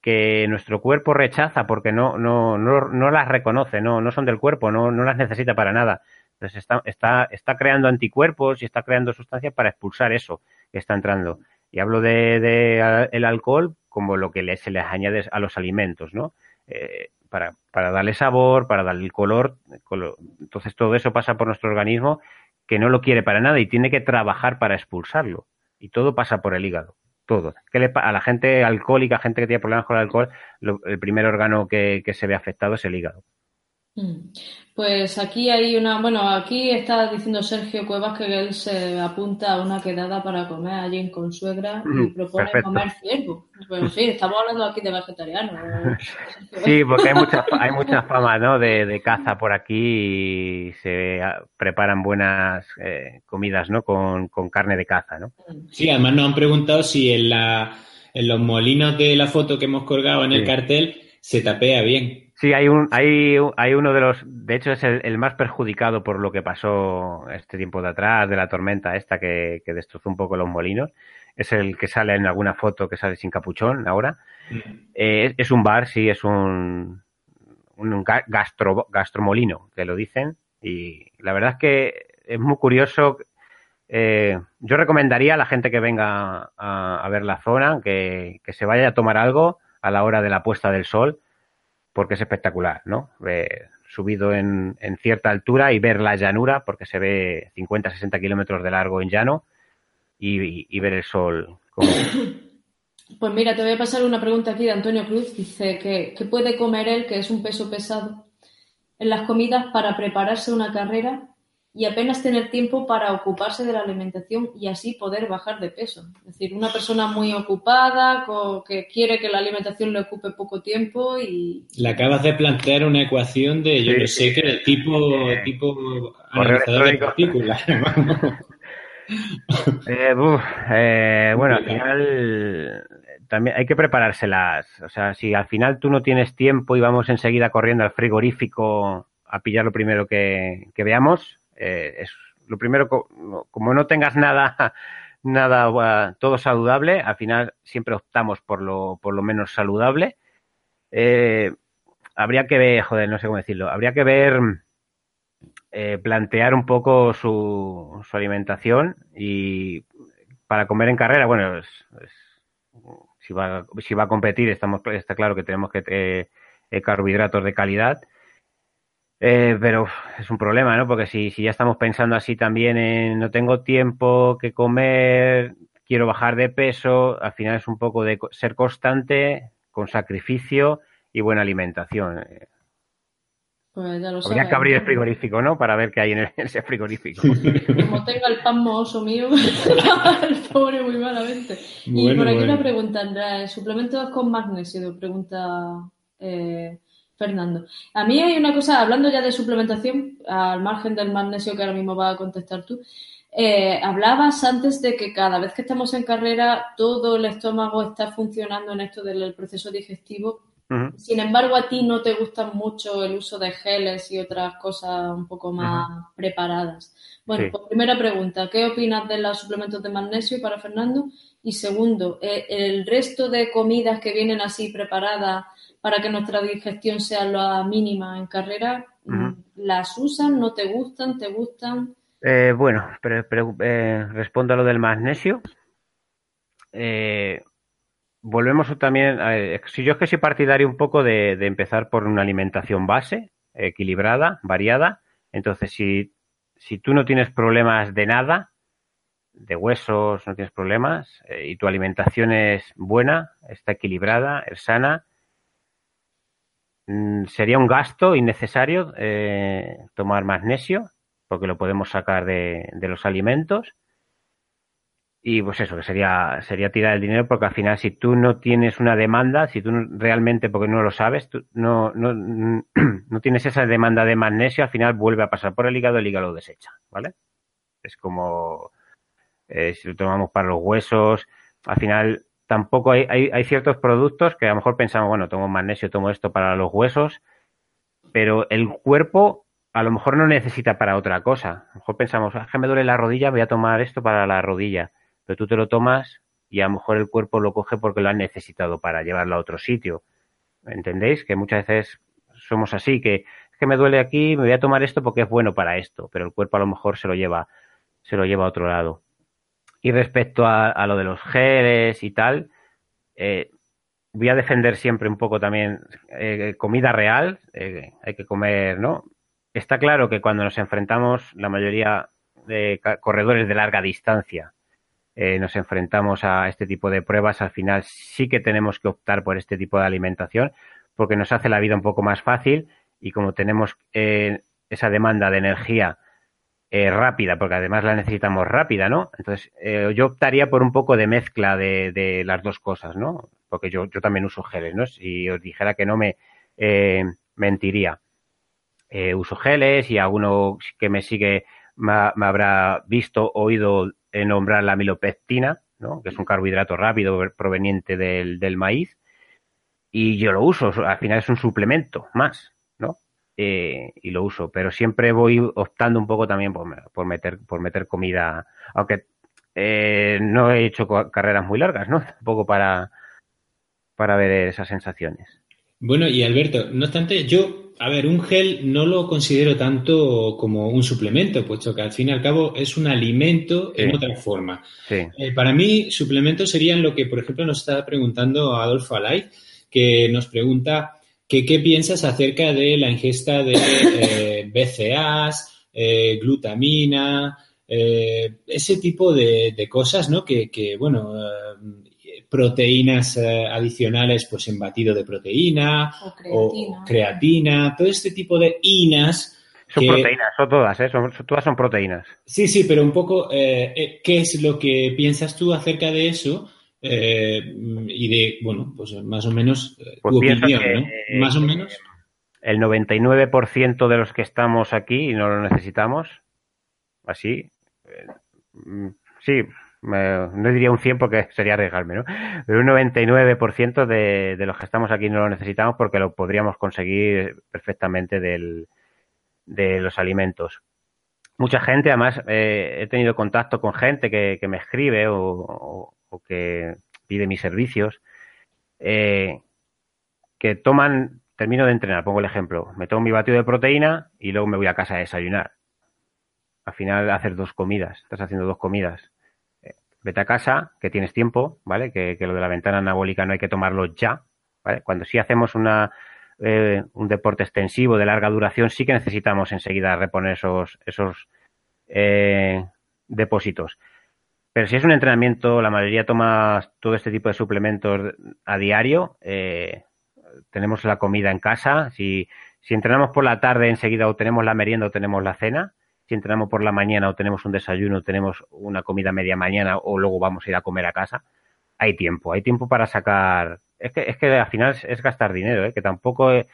que nuestro cuerpo rechaza porque no, no, no, no las reconoce, no, no son del cuerpo, no, no las necesita para nada. Entonces está, está, está creando anticuerpos y está creando sustancias para expulsar eso que está entrando. Y hablo de, el alcohol como lo que se les añade a los alimentos, ¿no? Eh, para, darle sabor, para darle color, Entonces todo eso pasa por nuestro organismo que no lo quiere para nada y tiene que trabajar para expulsarlo. Y todo pasa por el hígado. Todo. Que a la gente alcohólica, gente que tiene problemas con el alcohol, el primer órgano que se ve afectado es el hígado. Mm. Pues aquí hay una, bueno, aquí está diciendo Sergio Cuevas que él se apunta a una quedada para comer allí en Consuegra y propone comer ciervo. Pues sí, estamos hablando aquí de vegetarianos. Sí, porque hay mucha, hay mucha fama ¿no? de, caza por aquí y se preparan buenas eh, comidas ¿no? Con, carne de caza. ¿no? Sí, además nos han preguntado si en, la, en los molinos de la foto que hemos colgado en el cartel se tapea bien. Sí, hay, un, hay, hay uno de los, de hecho es el, más perjudicado por lo que pasó este tiempo de atrás, de la tormenta esta que, destrozó un poco los molinos. Es el que sale en alguna foto que sale sin capuchón ahora. Eh, es, un bar, sí, es un, un gastro, gastromolino, que lo dicen. Y la verdad es que es muy curioso. Eh, yo recomendaría a la gente que venga a, ver la zona que, que se vaya a tomar algo a la hora de la puesta del sol porque es espectacular, ¿no? subido en, cierta altura y ver la llanura, porque se ve 50, 60 kilómetros de largo en llano y, y, ver el sol. Pues mira, te voy a pasar una pregunta aquí de Antonio Cruz. Dice que ¿qué puede comer él, que es un peso pesado, en las comidas para prepararse una carrera y apenas tener tiempo para ocuparse de la alimentación y así poder bajar de peso. Es decir, una persona muy ocupada, que quiere que la alimentación le ocupe poco tiempo y... Le acabas de plantear una ecuación de, yo no sé qué, de tipo, tipo analizador de partículas. eh, eh, bueno, al final también hay que preparárselas. O sea, si al final tú no tienes tiempo y vamos enseguida corriendo al frigorífico a pillar lo primero que veamos, eh, es lo primero, como no tengas nada, nada todo saludable, al final siempre optamos por lo, por lo menos saludable. Eh, habría que ver, joder, no sé cómo decirlo, habría que ver, eh, plantear un poco su, su, alimentación y para comer en carrera, bueno, si, va, si va a competir, estamos, está claro que tenemos que tener carbohidratos de calidad eh, pero es un problema, ¿no? Porque si, si ya estamos pensando así también en no tengo tiempo que comer, quiero bajar de peso, al final es un poco de ser constante, con sacrificio y buena alimentación. Pues ya lo Habría que abrir el frigorífico, ¿no? Para ver qué hay en ese frigorífico. Como tenga el pan mohoso mío, el pobre muy malamente. y por aquí una pregunta, Andrea. ¿Suplementos con magnesio? Pregunta eh, Fernando. A mí hay una cosa, hablando ya de suplementación, al margen del magnesio que ahora mismo va a contestar tú, eh, hablabas antes de que cada vez que estamos en carrera todo el estómago está funcionando en esto del proceso digestivo. Sin embargo, a ti no te gusta mucho el uso de geles y otras cosas un poco más preparadas. Bueno, pues primera pregunta, ¿qué opinas de los suplementos de magnesio para Fernando? Y segundo, eh, ¿el resto de comidas que vienen así preparadas para que nuestra digestión sea la mínima en carrera, ¿las usan? ¿No te gustan? ¿Te gustan? Eh, bueno, pero, eh, respondo a lo del magnesio. Eh, volvemos también, si yo es que soy partidario un poco de, empezar por una alimentación base, equilibrada, variada. Entonces, si, si tú no tienes problemas de nada, de huesos, no tienes problemas, y tu alimentación es buena, está equilibrada, es sana, sería un gasto innecesario eh, tomar magnesio, porque lo podemos sacar de, los alimentos. Y pues eso, que sería, sería tirar el dinero, porque al final si tú no tienes una demanda, si tú realmente, porque no lo sabes, tú no, no, no tienes esa demanda de magnesio, al final vuelve a pasar por el hígado, el hígado lo desecha, ¿vale? Es como eh, si lo tomamos para los huesos, al final tampoco hay, hay, ciertos productos que a lo mejor pensamos, bueno, tomo magnesio, tomo esto para los huesos, pero el cuerpo a lo mejor no necesita para otra cosa. A lo mejor pensamos, ah, que me duele la rodilla, voy a tomar esto para la rodilla, pero tú te lo tomas y a lo mejor el cuerpo lo coge porque lo ha necesitado para llevarlo a otro sitio. ¿Entendéis? Que muchas veces somos así, que es que me duele aquí, me voy a tomar esto porque es bueno para esto, pero el cuerpo a lo mejor se lo lleva, se lo lleva a otro lado. Y respecto a, lo de los geles y tal, eh, voy a defender siempre un poco también eh, comida real, eh, hay que comer, ¿no? Está claro que cuando nos enfrentamos, la mayoría de corredores de larga distancia, nos enfrentamos a este tipo de pruebas, al final sí que tenemos que optar por este tipo de alimentación porque nos hace la vida un poco más fácil y como tenemos esa demanda de energía eh, rápida, porque además la necesitamos rápida, ¿no? Entonces, eh, yo optaría por un poco de mezcla de, las dos cosas, ¿no? Porque yo, yo también uso geles, ¿no? Si os dijera que no me eh, mentiría. uso geles y alguno que me sigue me, habrá visto, oído nombrar la milopectina, ¿no? Que es un carbohidrato rápido proveniente del, del maíz. Y yo lo uso, al final es un suplemento más, eh, y lo uso, pero siempre voy optando un poco también por, meter, por meter comida, aunque eh, no he hecho carreras muy largas, ¿no? Tampoco para, para ver esas sensaciones. Bueno, y Alberto, no obstante, yo, a ver, un gel no lo considero tanto como un suplemento, puesto que al fin y al cabo es un alimento en otra forma. Eh, para mí, suplementos serían lo que, por ejemplo, nos está preguntando Adolfo Alay, que nos pregunta ¿qué, piensas acerca de la ingesta de eh, BCAAs, eh, glutamina, ese tipo de, cosas, ¿no? Que, bueno, proteínas adicionales, pues en batido de proteína o creatina. todo este tipo de inas. Son proteínas, son todas, ¿eh? todas son proteínas. Sí, sí, pero un poco, ¿qué es lo que piensas tú acerca de eso? Eh, y de, bueno, pues más o menos eh, pues tu opinión, ¿no? Más o menos. El 99% de los que estamos aquí y no lo necesitamos, así, eh, sí, no diría un 100 porque sería arriesgarme, ¿no? Pero un 99% de, de los que estamos aquí no lo necesitamos porque lo podríamos conseguir perfectamente del, de los alimentos. Mucha gente, además, he tenido contacto con gente que, que me escribe o, o que pide mis servicios, eh, que toman, termino de entrenar, pongo el ejemplo, me tomo mi batido de proteína y luego me voy a casa a desayunar. Al final hacer dos comidas, estás haciendo dos comidas. Eh, vete a casa, que tienes tiempo, ¿vale? Que, lo de la ventana anabólica no hay que tomarlo ya, ¿vale? Cuando sí hacemos una, eh, un deporte extensivo de larga duración, sí que necesitamos enseguida reponer esos, esos depósitos. Pero si es un entrenamiento, la mayoría toma todo este tipo de suplementos a diario. Eh, tenemos la comida en casa. Si, si entrenamos por la tarde, enseguida o tenemos la merienda o tenemos la cena. Si entrenamos por la mañana o tenemos un desayuno, tenemos una comida media mañana o luego vamos a ir a comer a casa. Hay tiempo, hay tiempo para sacar. Es que, es que al final es, gastar dinero, ¿eh? que tampoco es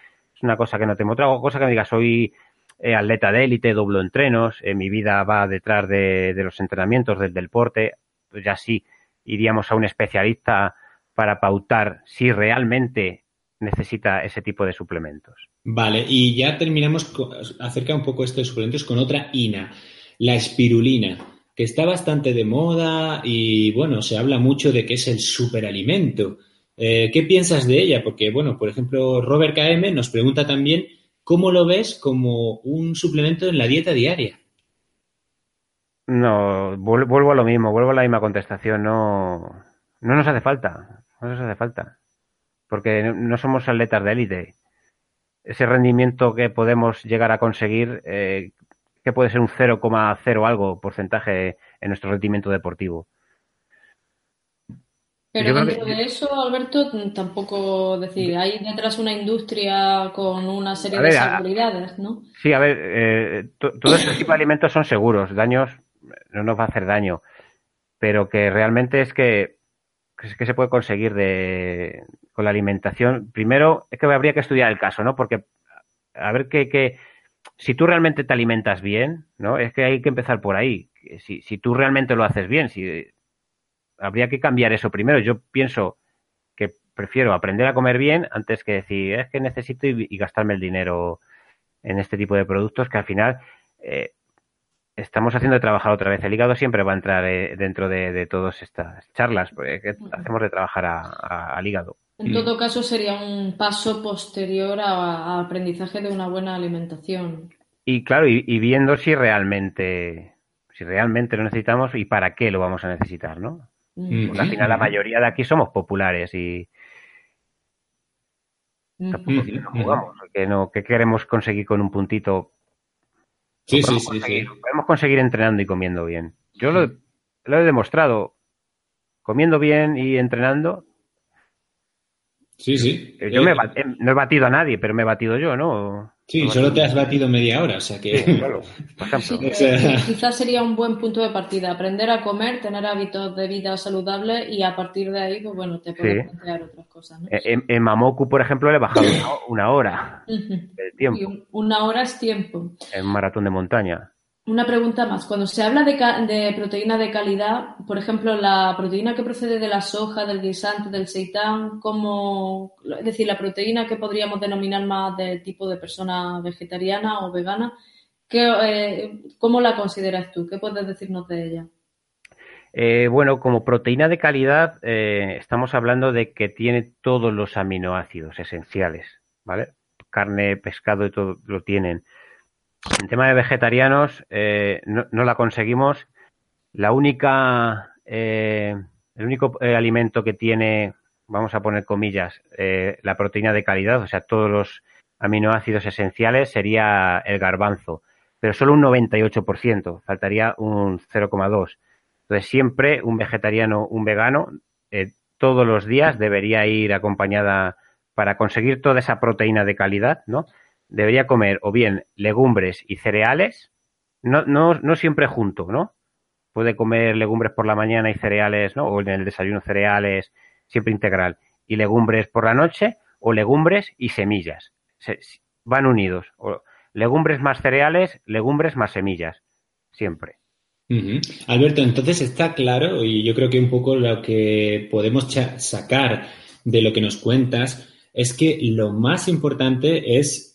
una cosa que no tengo. Otra cosa que me diga, soy eh, atleta de élite, doblo entrenos, eh, mi vida va detrás de, los entrenamientos, del deporte, pues ya sí iríamos a un especialista para pautar si realmente necesita ese tipo de suplementos. Vale, y ya terminamos acerca un poco de estos suplementos con otra INA, la espirulina, que está bastante de moda y bueno, se habla mucho de que es el superalimento. Eh, ¿Qué piensas de ella? Porque, bueno, por ejemplo, Robert KM nos pregunta también ¿Cómo lo ves como un suplemento en la dieta diaria? No, vuelvo a lo mismo, vuelvo a la misma contestación. No, no nos hace falta, no nos hace falta. Porque no somos atletas de élite. Ese rendimiento que podemos llegar a conseguir, eh, que puede ser un 0,0 algo porcentaje en nuestro rendimiento deportivo. Pero dentro de eso, Alberto, tampoco decir, hay detrás una industria con una serie de seguridades, ¿no? Sí, a ver, eh, todo este tipo de alimentos son seguros, daños no nos va a hacer daño, pero que realmente es que, que se puede conseguir de, con la alimentación. Primero, es que habría que estudiar el caso, ¿no? Porque a ver que, que si tú realmente te alimentas bien, ¿no? Es que hay que empezar por ahí. Si, si tú realmente lo haces bien, si habría que cambiar eso primero. Yo pienso que prefiero aprender a comer bien antes que decir, es que necesito y, gastarme el dinero en este tipo de productos que al final eh, estamos haciendo de trabajar otra vez. El hígado siempre va a entrar eh, dentro de, todas estas charlas, porque hacemos de trabajar al hígado. En todo caso, sería un paso posterior a, aprendizaje de una buena alimentación. Y claro, y, viendo si realmente, si realmente lo necesitamos y para qué lo vamos a necesitar, ¿no? Porque al final la mayoría de aquí somos populares y tampoco no jugamos. Que, no, que queremos conseguir con un puntito. Sí, sí, sí, Podemos conseguir entrenando y comiendo bien. Yo lo, lo he demostrado. Comiendo bien y entrenando, Sí, sí. Yo me eh, no he batido a nadie, pero me he batido yo, ¿no? Sí, solo te has batido media hora, o sea que. quizás sería un buen punto de partida, aprender a comer, tener hábitos de vida saludables y a partir de ahí, pues bueno, te puedes plantear otras cosas. ¿no? En, en, Mamoku, por ejemplo, le he bajado una, hora tiempo. una hora es tiempo. En maratón de montaña. Una pregunta más. Cuando se habla de, proteína de calidad, por ejemplo, la proteína que procede de la soja, del guisante, del seitán, como, es decir, la proteína que podríamos denominar más de tipo de persona vegetariana o vegana, eh, ¿cómo la consideras tú? ¿Qué puedes decirnos de ella? Eh, bueno, como proteína de calidad, eh, estamos hablando de que tiene todos los aminoácidos esenciales, ¿vale? Carne, pescado y todo lo tienen. En tema de vegetarianos, eh, no, la conseguimos. La única, eh, el único eh, alimento que tiene vamos a poner comillas, eh, la proteína de calidad, o sea, todos los aminoácidos esenciales, sería el garbanzo, pero solo un 98%, faltaría un 0,2%. Entonces, siempre un vegetariano, un vegano, eh, todos los días debería ir acompañada para conseguir toda esa proteína de calidad, ¿no? Debería comer o bien legumbres y cereales, no, no, no siempre junto, ¿no? Puede comer legumbres por la mañana y cereales, ¿no? O en el desayuno cereales, siempre integral. Y legumbres por la noche, o legumbres y semillas. Se, van unidos. O legumbres más cereales, legumbres más semillas. Siempre. Alberto, entonces está claro, y yo creo que un poco lo que podemos sacar de lo que nos cuentas es que lo más importante es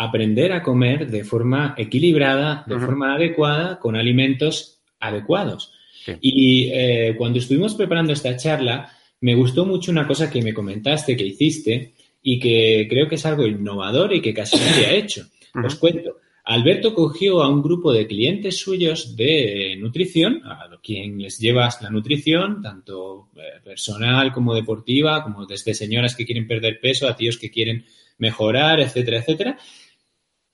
aprender a comer de forma equilibrada, de forma adecuada, con alimentos adecuados. Y eh, cuando estuvimos preparando esta charla, me gustó mucho una cosa que me comentaste, que hiciste, y que creo que es algo innovador y que casi nadie ha hecho. Os cuento. Alberto cogió a un grupo de clientes suyos de nutrición, a quien les llevas la nutrición, tanto eh, personal como deportiva, como desde señoras que quieren perder peso, a tíos que quieren mejorar, etcétera, etcétera,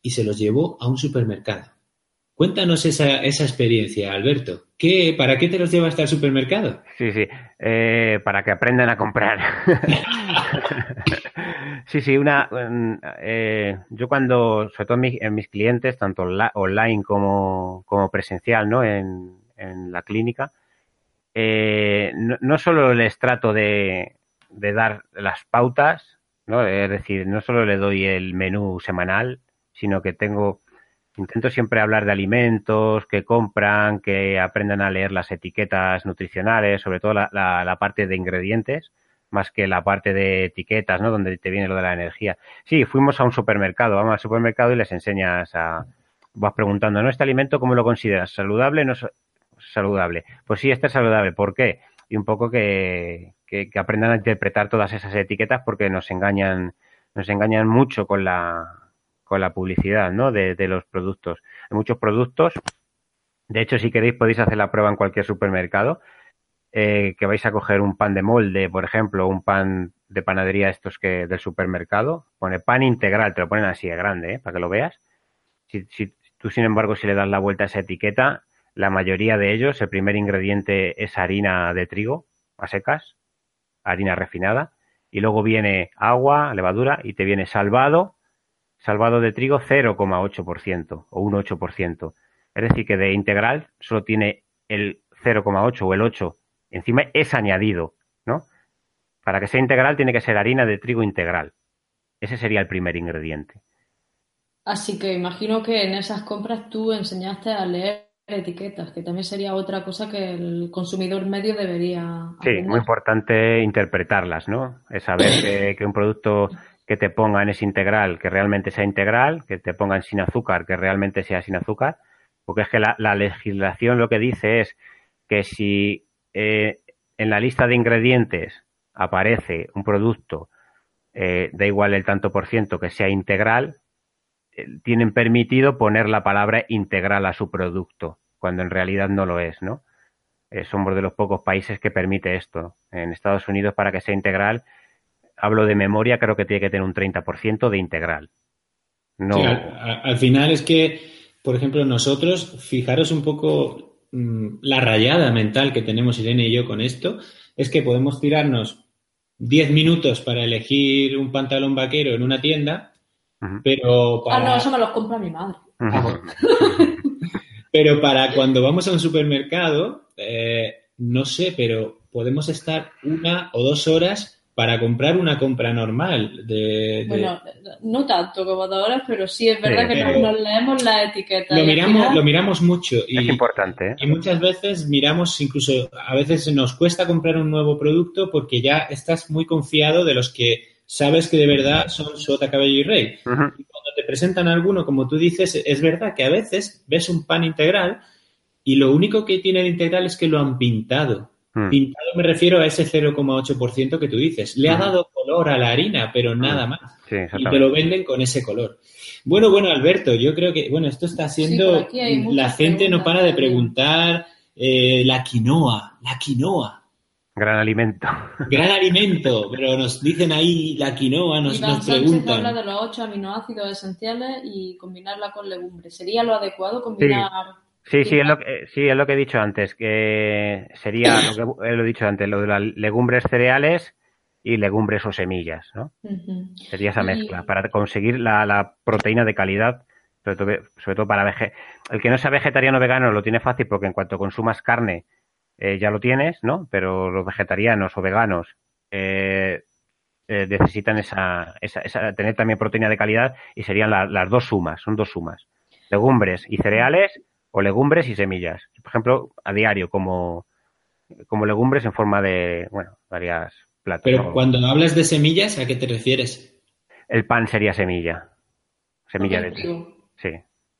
y se los llevó a un supermercado. Cuéntanos esa, esa experiencia, Alberto. ¿Qué, ¿Para qué te los llevas al supermercado? Sí, sí, eh, para que aprendan a comprar. sí, sí, una. Eh, yo cuando, sobre todo en mis, clientes, tanto online como, como presencial, ¿no? En, en la clínica, eh, no, solo les trato de, de dar las pautas, ¿no? Es decir, no solo le doy el menú semanal, sino que tengo Intento siempre hablar de alimentos, que compran, que aprendan a leer las etiquetas nutricionales, sobre todo la, la, parte de ingredientes, más que la parte de etiquetas, ¿no? Donde te viene lo de la energía. Sí, fuimos a un supermercado, vamos al supermercado y les enseñas a... Vas preguntando, ¿no? ¿Este alimento cómo lo consideras? ¿Saludable? ¿No saludable? Pues sí, este es saludable. ¿Por qué? Y un poco que, que, que aprendan a interpretar todas esas etiquetas porque nos engañan, nos engañan mucho con la, con la publicidad ¿no? de, los productos. Hay muchos productos, de hecho, si queréis podéis hacer la prueba en cualquier supermercado, eh, que vais a coger un pan de molde, por ejemplo, un pan de panadería estos que del supermercado, pone pan integral, te lo ponen así de grande, ¿eh? para que lo veas. Si, si, tú, sin embargo, si le das la vuelta a esa etiqueta, la mayoría de ellos, el primer ingrediente es harina de trigo a secas, harina refinada, y luego viene agua, levadura, y te viene salvado, salvado de trigo 0,8% o un 8%. Es decir, que de integral solo tiene el 0,8 o el 8. Encima es añadido, ¿no? Para que sea integral tiene que ser harina de trigo integral. Ese sería el primer ingrediente. Así que imagino que en esas compras tú enseñaste a leer etiquetas, que también sería otra cosa que el consumidor medio debería. Sí, muy importante interpretarlas, ¿no? Es saber que un producto que te pongan es integral, que realmente sea integral, que te pongan sin azúcar, que realmente sea sin azúcar, porque es que la, legislación lo que dice es que si eh, en la lista de ingredientes aparece un producto, eh, da igual el tanto por ciento que sea integral, eh, tienen permitido poner la palabra integral a su producto, cuando en realidad no lo es, ¿no? somos de los pocos países que permite esto. En Estados Unidos, para que sea integral, hablo de memoria, creo que tiene que tener un 30% de integral. No... al, final es que, por ejemplo, nosotros, fijaros un poco mm, la rayada mental que tenemos Irene y yo con esto, es que podemos tirarnos 10 minutos para elegir un pantalón vaquero en una tienda, pero para... Ah, no, eso me lo compra mi madre. Ah, pero para cuando vamos a un supermercado, eh, no sé, pero podemos estar una o dos horas para comprar una compra normal. De, Bueno, no tanto como de ahora, pero sí es verdad que nos, leemos la etiqueta. Lo miramos, lo miramos mucho. Y, es importante. ¿eh? Y muchas veces miramos, incluso a veces nos cuesta comprar un nuevo producto porque ya estás muy confiado de los que sabes que de verdad son sota, cabello y rey. Y cuando te presentan alguno, como tú dices, es verdad que a veces ves un pan integral y lo único que tiene de integral es que lo han pintado. Hmm. Pintado me refiero a ese 0,8% que tú dices. Le ha hmm. dado color a la harina, pero hmm. nada más. y te lo venden con ese color. Bueno, bueno, Alberto, yo creo que, bueno, esto está siendo, la gente no para de preguntar eh, la quinoa, la quinoa. Gran alimento. Gran alimento, pero nos dicen ahí la quinoa, nos, nos preguntan. habla de los ocho aminoácidos esenciales y combinarla con legumbres. ¿Sería lo adecuado combinar? Sí, sí, es lo que, sí, es lo que he dicho antes, que sería lo que he dicho antes, lo de las legumbres cereales y legumbres o semillas, ¿no? Sería esa mezcla para conseguir la, la, proteína de calidad, sobre todo, sobre todo para vege el que no sea vegetariano o vegano lo tiene fácil porque en cuanto consumas carne eh, ya lo tienes, ¿no? Pero los vegetarianos o veganos eh, eh, necesitan esa, esa, esa, tener también proteína de calidad y serían las dos sumas, son dos sumas, legumbres y cereales o legumbres y semillas. Por ejemplo, a diario como, como legumbres en forma de, bueno, varias platos. Pero cuando hablas de semillas, ¿a qué te refieres? El pan sería semilla. Semilla de trigo. Sí.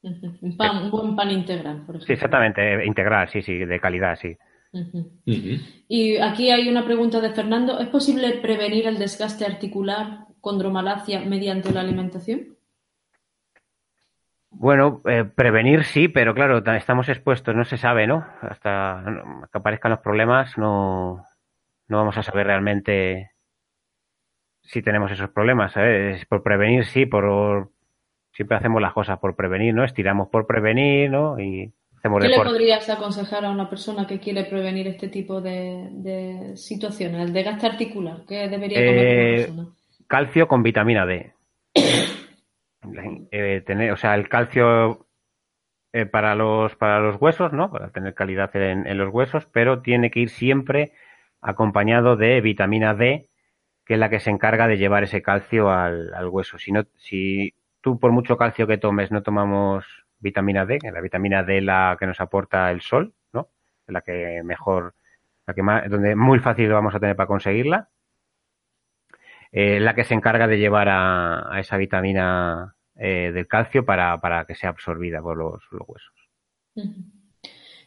Un, pan, un buen pan integral, por ejemplo. Sí, exactamente, integral, sí, sí, de calidad, sí. Y aquí hay una pregunta de Fernando. ¿Es posible prevenir el desgaste articular condromalacia mediante la alimentación? Bueno, eh, prevenir sí, pero claro, estamos expuestos, no se sabe, ¿no? Hasta que aparezcan los problemas no, no vamos a saber realmente si tenemos esos problemas, ¿sabes? Por prevenir sí, por siempre hacemos las cosas por prevenir, ¿no? Estiramos por prevenir, ¿no? Y ¿Qué le podrías aconsejar a una persona que quiere prevenir este tipo de, situaciones, el desgaste articular? ¿Qué debería comer una eh, persona? Calcio con vitamina D. Eh, tener, o sea, el calcio eh, para los para los huesos, ¿no? Para tener calidad en, los huesos, pero tiene que ir siempre acompañado de vitamina D, que es la que se encarga de llevar ese calcio al, hueso. Si no, si tú por mucho calcio que tomes no tomamos vitamina D, que la vitamina D la que nos aporta el sol, ¿no? La que mejor, la que más, donde muy fácil vamos a tener para conseguirla. Eh, la que se encarga de llevar a, esa vitamina eh, del calcio para, que sea absorbida por los, huesos.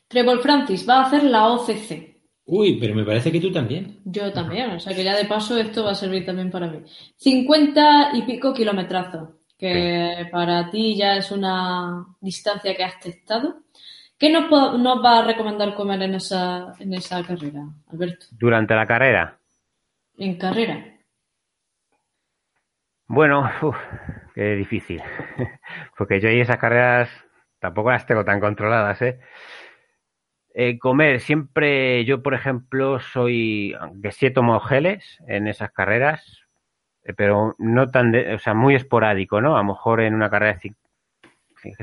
Trevor Francis va a hacer la OCC. Uy, pero me parece que tú también. Yo también, o sea que ya de paso esto va a servir también para mí. 50 y pico kilometrazos que para ti ya es una distancia que has testado. ¿Qué nos, nos va a recomendar comer en esa, en esa carrera, Alberto? Durante la carrera. En carrera. Bueno, qué difícil. Porque yo y esas carreras tampoco las tengo tan controladas, ¿eh? ¿eh? comer, siempre yo, por ejemplo, soy, aunque sí tomo geles en esas carreras, eh, pero no tan, o sea, muy esporádico, ¿no? A lo mejor en una carrera de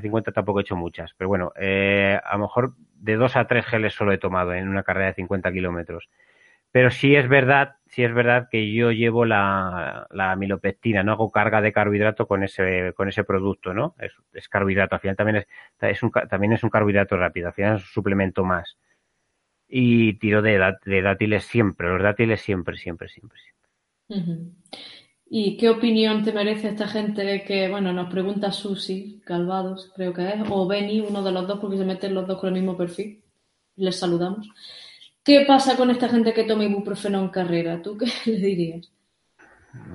50 tampoco he hecho muchas, pero bueno, eh, a lo mejor de dos a tres geles solo he tomado en una carrera de 50 kilómetros. Pero sí es verdad, sí es verdad que yo llevo la, la no hago carga de carbohidrato con ese, con ese producto, ¿no? Es, carbohidrato, al final también es, un, también es un carbohidrato rápido, al final es un suplemento más. Y tiro de, de dátiles siempre, los dátiles siempre, siempre, siempre, siempre. ¿Y qué opinión te merece esta gente que, bueno, nos pregunta Susi Calvados, creo que es, o Benny, uno de los dos, porque se meten los dos con el mismo perfil? Les saludamos. ¿Qué pasa con esta gente que toma ibuprofeno en carrera? ¿Tú qué le dirías?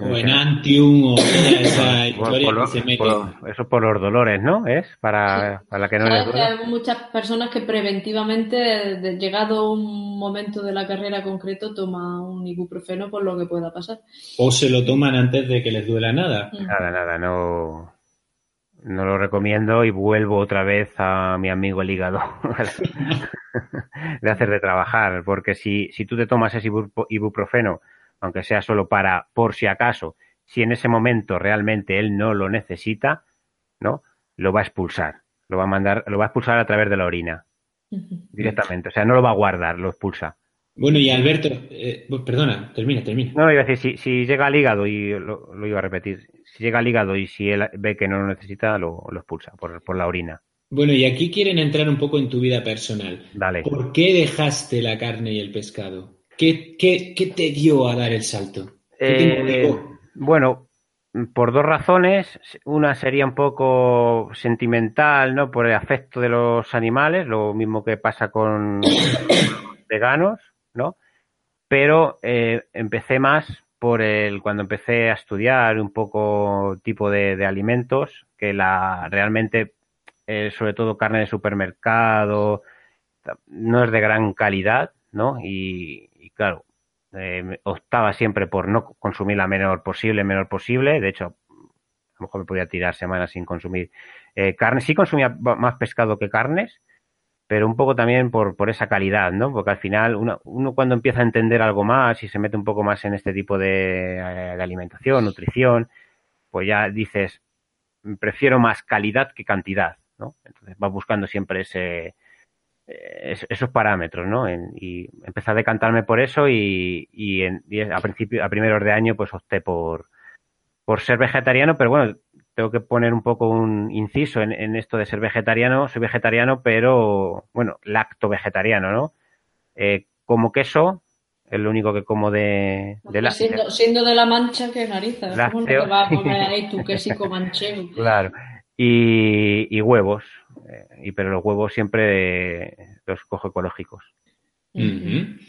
O en Antium o esa historia que se mete. eso por los dolores, ¿no? Es para, para que no les duele. Hay muchas personas que preventivamente, llegado un momento de la carrera concreto, toma un ibuprofeno por lo que pueda pasar. O se lo toman antes de que les duela nada. Mm. Nada, nada, no, no lo recomiendo y vuelvo otra vez a mi amigo el hígado de hacer de trabajar, porque si, si tú te tomas ese ibuprofeno aunque sea solo para por si acaso, si en ese momento realmente él no lo necesita, ¿no? Lo va a expulsar, lo va a mandar, lo va a expulsar a través de la orina directamente, o sea, no lo va a guardar, lo expulsa. Bueno, y Alberto, eh, perdona, termina, termina. No, iba a decir, si, llega al hígado, y lo, iba a repetir, si llega al hígado y si él ve que no lo necesita, lo, expulsa por, por, la orina. Bueno, y aquí quieren entrar un poco en tu vida personal. Dale. ¿Por qué dejaste la carne y el pescado? ¿Qué, te dio a dar el salto? Eh, bueno, por dos razones. Una sería un poco sentimental, ¿no? Por el afecto de los animales, lo mismo que pasa con veganos, ¿no? Pero eh, empecé más por el cuando empecé a estudiar un poco tipo de, alimentos que la realmente eh, sobre todo carne de supermercado no es de gran calidad, ¿no? Y, claro, eh, optaba siempre por no consumir la menor posible, menor posible. De hecho, a lo mejor me podía tirar semanas sin consumir carne. Sí consumía más pescado que carnes, pero un poco también por, por esa calidad, ¿no? Porque al final uno, uno, cuando empieza a entender algo más y se mete un poco más en este tipo de, eh, alimentación, nutrición, pues ya dices, prefiero más calidad que cantidad, ¿no? Entonces vas buscando siempre ese, esos parámetros, ¿no? Y empecé a decantarme por eso y, y, en, y, a principio, a primeros de año, pues opté por, por ser vegetariano, pero bueno, tengo que poner un poco un inciso en, en esto de ser vegetariano. Soy vegetariano, pero bueno, lacto vegetariano, ¿no? Eh, como queso, es lo único que como de, de la, siendo, siendo, de la mancha, que narices. ¿Cómo no te vas a comer ahí tu quesico manchego? Claro. Y, y huevos. Eh, y pero los huevos siempre los cojo ecológicos. Uh -huh.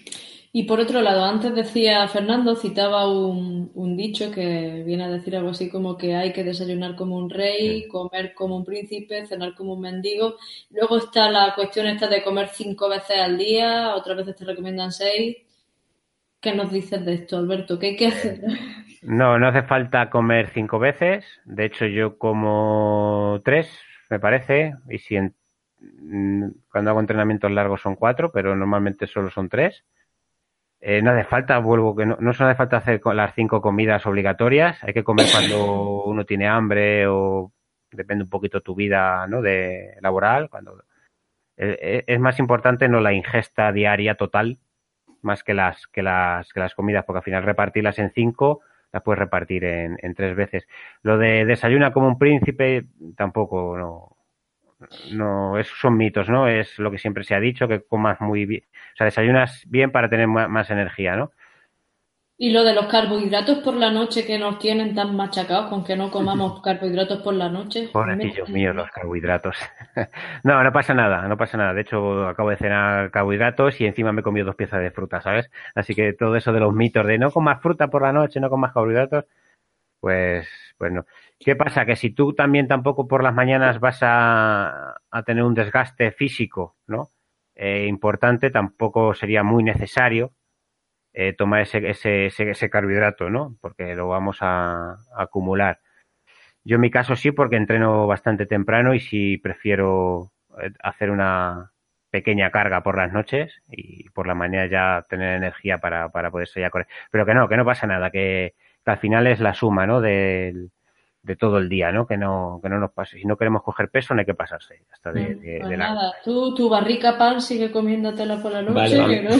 Y por otro lado, antes decía Fernando, citaba un, un, dicho que viene a decir algo así como que hay que desayunar como un rey, comer como un príncipe, cenar como un mendigo. Luego está la cuestión esta de comer cinco veces al día, otras veces te recomiendan seis. ¿Qué nos dices de esto, Alberto? ¿Qué hay que hacer? No, no hace falta comer cinco veces. De hecho, yo como tres, me parece. Y si en, cuando hago entrenamientos largos son cuatro, pero normalmente solo son tres. Eh, no hace falta, vuelvo que no, no hace falta hacer las cinco comidas obligatorias. Hay que comer cuando uno tiene hambre o depende un poquito tu vida, ¿no? De laboral. Cuando eh, es más importante no la ingesta diaria total más que las que las que las comidas, porque al final repartirlas en cinco las puedes repartir en, en tres veces. Lo de desayuna como un príncipe tampoco no no, esos son mitos, ¿no? Es lo que siempre se ha dicho, que comas muy bien, o sea, desayunas bien para tener más, más energía, ¿no? Y lo de los carbohidratos por la noche que nos tienen tan machacados con que no comamos carbohidratos por la noche. Pobrecillos míos los carbohidratos. no, no pasa nada, no pasa nada. De hecho, acabo de cenar carbohidratos y encima me he comido dos piezas de fruta, ¿sabes? Así que todo eso de los mitos de no comas fruta por la noche, no comas carbohidratos, pues, pues no. ¿Qué pasa? Que si tú también tampoco por las mañanas vas a, a tener un desgaste físico, ¿no? Eh, importante, tampoco sería muy necesario eh, tomar ese, ese, ese, ese, carbohidrato, ¿no? Porque lo vamos a, acumular. Yo en mi caso sí, porque entreno bastante temprano y sí prefiero eh, hacer una pequeña carga por las noches y por la mañana ya tener energía para, para poder salir a correr. Pero que no, que no pasa nada, que, que al final es la suma, ¿no? Del, de todo el día, ¿no? Que no, que no nos pase. Si no queremos coger peso, no hay que pasarse. Hasta de, de, pues de nada, la... tú, tu barrica pan sigue comiéndotela por la noche. Vale, vale. ¿no?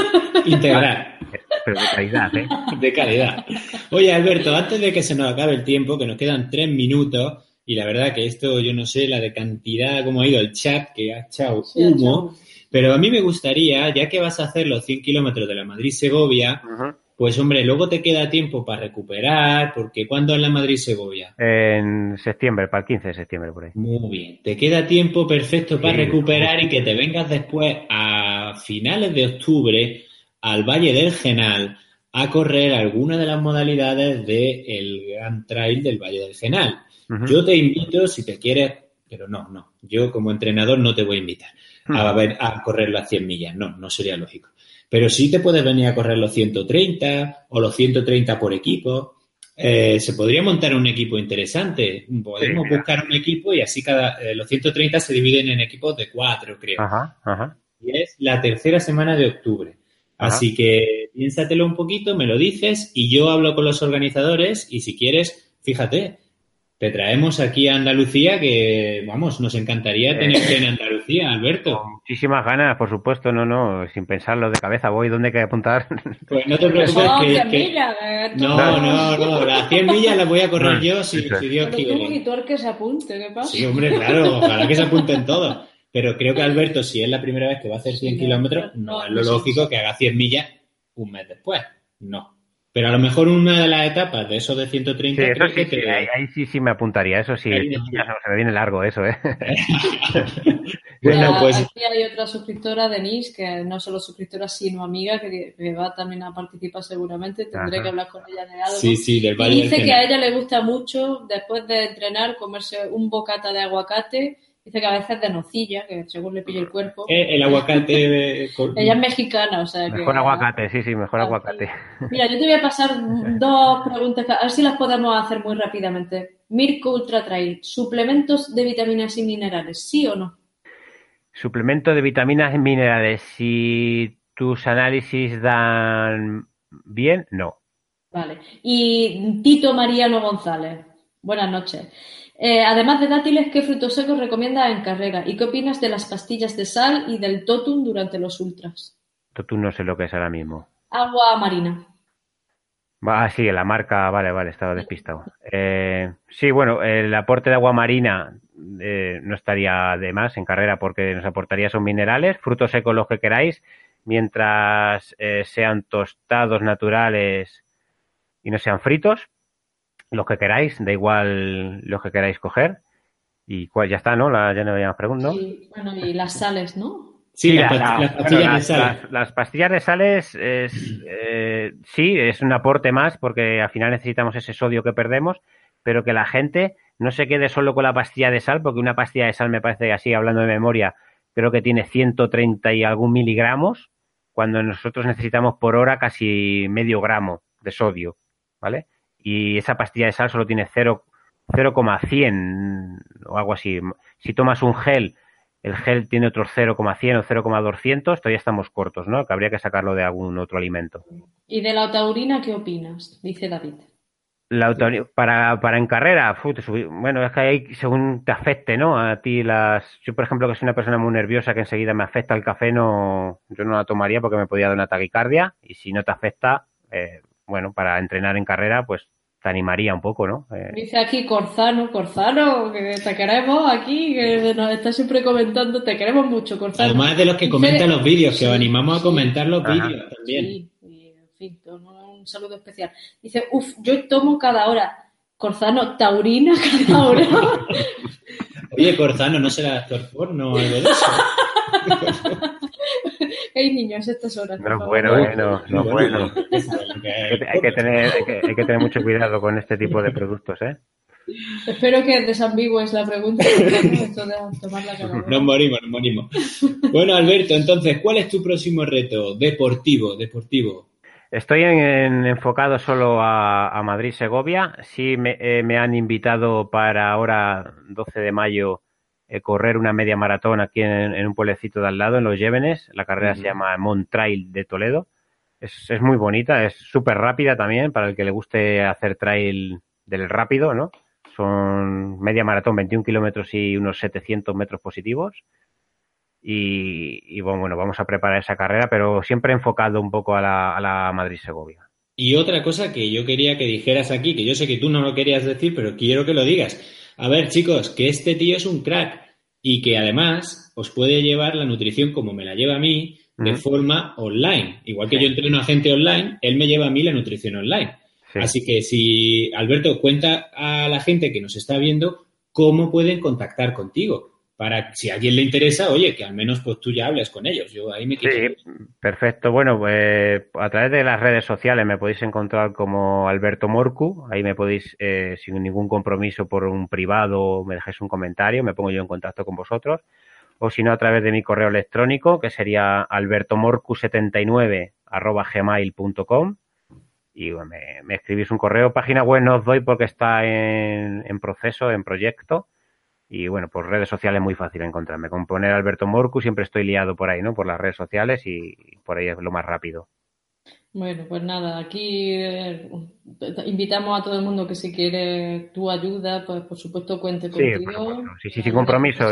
Integral. Pero de calidad, ¿eh? De calidad. Oye, Alberto, antes de que se nos acabe el tiempo, que nos quedan tres minutos, y la verdad que esto, yo no sé la de cantidad, cómo ha ido el chat, que ha echado sí, humo, pero a mí me gustaría, ya que vas a hacer los 100 kilómetros de la Madrid-Segovia, uh -huh. Pues hombre, luego te queda tiempo para recuperar, porque ¿cuándo es la Madrid-Segovia? En septiembre, para el 15 de septiembre, por ahí. Muy bien, te queda tiempo perfecto para sí, recuperar y que te vengas después a finales de octubre al Valle del Genal a correr alguna de las modalidades del de Gran Trail del Valle del Genal. Uh -huh. Yo te invito, si te quieres, pero no, no, yo como entrenador no te voy a invitar uh -huh. a, ver, a correr las 100 millas, no, no sería lógico. Pero sí te puedes venir a correr los 130 o los 130 por equipo. Eh, se podría montar un equipo interesante. Podemos sí, buscar un equipo y así cada eh, los 130 se dividen en equipos de cuatro, creo. Ajá, ajá. Y es la tercera semana de octubre. Ajá. Así que piénsatelo un poquito, me lo dices y yo hablo con los organizadores y si quieres, fíjate, te traemos aquí a Andalucía que, vamos, nos encantaría tenerte en Andalucía, Alberto. Con muchísimas ganas, por supuesto, no, no, sin pensarlo de cabeza, voy, ¿dónde hay que apuntar? Pues no te preocupes no, que... que... Millas, no, no, no, las 100 millas las voy a correr no, yo si, si Dios Pero quiere. un monitor que se apunte, ¿qué pasa? Sí, hombre, claro, ojalá que se apunten todos. Pero creo que Alberto, si es la primera vez que va a hacer 100 kilómetros, no, es lo lógico que haga 100 millas un mes después. No. Pero a lo mejor una de las etapas de esos de 130... Sí, eso sí, sí ahí, ahí, sí, sí me apuntaría, eso sí. Ahí, no, se me viene largo eso, ¿eh? bueno, pues... Aquí hay otra suscriptora, Denise, que no solo suscriptora, sino amiga, que, que va también a participar seguramente. Tendré Ajá. que hablar con ella de algo. Sí, sí, del Valle Y dice que a ella le gusta mucho, después de entrenar, comerse un bocata de aguacate Dice que a veces de nocilla, que según le pille el cuerpo. Eh, el aguacate. Ella es mexicana, o sea que. Mejor aguacate, sí, sí, mejor aguacate. Mira, yo te voy a pasar dos preguntas, a ver si las podemos hacer muy rápidamente. Mirko Ultra Trail, ¿suplementos de vitaminas y minerales, sí o no? Suplemento de vitaminas y minerales, si tus análisis dan bien, no. Vale. Y Tito Mariano González, buenas noches. Eh, además de dátiles, ¿qué frutos secos recomiendas en carrera? ¿Y qué opinas de las pastillas de sal y del totum durante los ultras? Totum no sé lo que es ahora mismo. Agua marina. Ah, sí, la marca, vale, vale, estaba despistado. Eh, sí, bueno, el aporte de agua marina eh, no estaría de más en carrera porque nos aportaría son minerales, frutos secos los que queráis, mientras sean tostados naturales y no sean fritos, los que queráis, da igual los que queráis coger. Y cuál ya está, ¿no? La, ya no había más preguntas, Sí, bueno, y las sales, ¿no? Sí, las, pastillas de sales. Las, pastillas de sales, es, eh, sí, es un aporte más porque al final necesitamos ese sodio que perdemos, pero que la gente no se quede solo con la pastilla de sal, porque una pastilla de sal me parece así, hablando de memoria, creo que tiene 130 y algún miligramos, cuando nosotros necesitamos por hora casi medio gramo de sodio, ¿vale? Y esa pastilla de sal solo tiene 0,100 o algo así. Si tomas un gel, el gel tiene otros 0,100 o 0,200, todavía estamos cortos, ¿no? Que habría que sacarlo de algún otro alimento. ¿Y de la taurina qué opinas? Dice David. La para, para en carrera, bueno, es que ahí según te afecte, ¿no? A ti las... Yo, por ejemplo, que soy una persona muy nerviosa que enseguida me afecta el café, no, yo no la tomaría porque me podía dar una taquicardia y si no te afecta, eh, bueno, para entrenar en carrera, pues te animaría un poco, ¿no? Eh, Dice aquí Corzano, Corzano, que te queremos aquí, que nos está siempre comentando, te queremos mucho, Corzano. Además de los que comentan los vídeos, que os animamos a comentar los vídeos también. Sí, en fin, un saludo especial. Dice, uff, yo tomo cada hora. Corzano, taurina cada hora. Oye, Corzano, ¿no será actor porno o algo de eso? Hay niños estas horas. No, bueno, bueno, no, bueno. Hay que, tener, hay que, tener mucho cuidado con este tipo de productos, ¿eh? Espero que desambigües la pregunta. nos morimos, nos morimos. Bueno, Alberto, entonces, ¿cuál es tu próximo reto? Deportivo, deportivo. Estoy enfocado solo a, Madrid-Segovia. Sí, me, eh, me, han invitado para ahora, 12 de mayo, correr una media maratón aquí en, un pueblecito de al lado, en Los Llévenes. La carrera se llama Mont Trail de Toledo. Es, es muy bonita, es súper rápida también para el que le guste hacer trail del rápido, ¿no? Son media maratón, 21 kilómetros y unos 700 metros positivos. Y, bueno, vamos a preparar esa carrera, pero siempre enfocado un poco a la, a la Madrid-Segovia. Y otra cosa que yo quería que dijeras aquí, que yo sé que tú no lo querías decir, pero quiero que lo digas a ver, chicos, que este tío es un crack y que además os puede llevar la nutrición como me la lleva a mí de forma online. Igual que yo entreno a gente online, él me lleva a mí la nutrición online. Así que si, Alberto, cuenta a la gente que nos está viendo cómo pueden contactar contigo para si a alguien le interesa, oye, que al menos pues tú ya hables con ellos. Yo ahí me Sí, perfecto. Bueno, pues a través de las redes sociales me podéis encontrar como Alberto Morcu. Ahí me podéis, eh, sin ningún compromiso por un privado, me dejáis un comentario, me pongo yo en contacto con vosotros. O si no, a través de mi correo electrónico, que sería albertomorcu79 gmail.com y me, escribís un correo. Página web no os doy porque está en, en proceso, en proyecto y bueno, por redes sociales muy fácil encontrarme. Con poner Alberto Morcu siempre estoy liado por ahí, ¿no? Por las redes sociales y por ahí es lo más rápido. Bueno, pues nada, aquí eh, invitamos a todo el mundo que si quiere tu ayuda, pues por supuesto cuente contigo. Sí, sí, sin compromiso.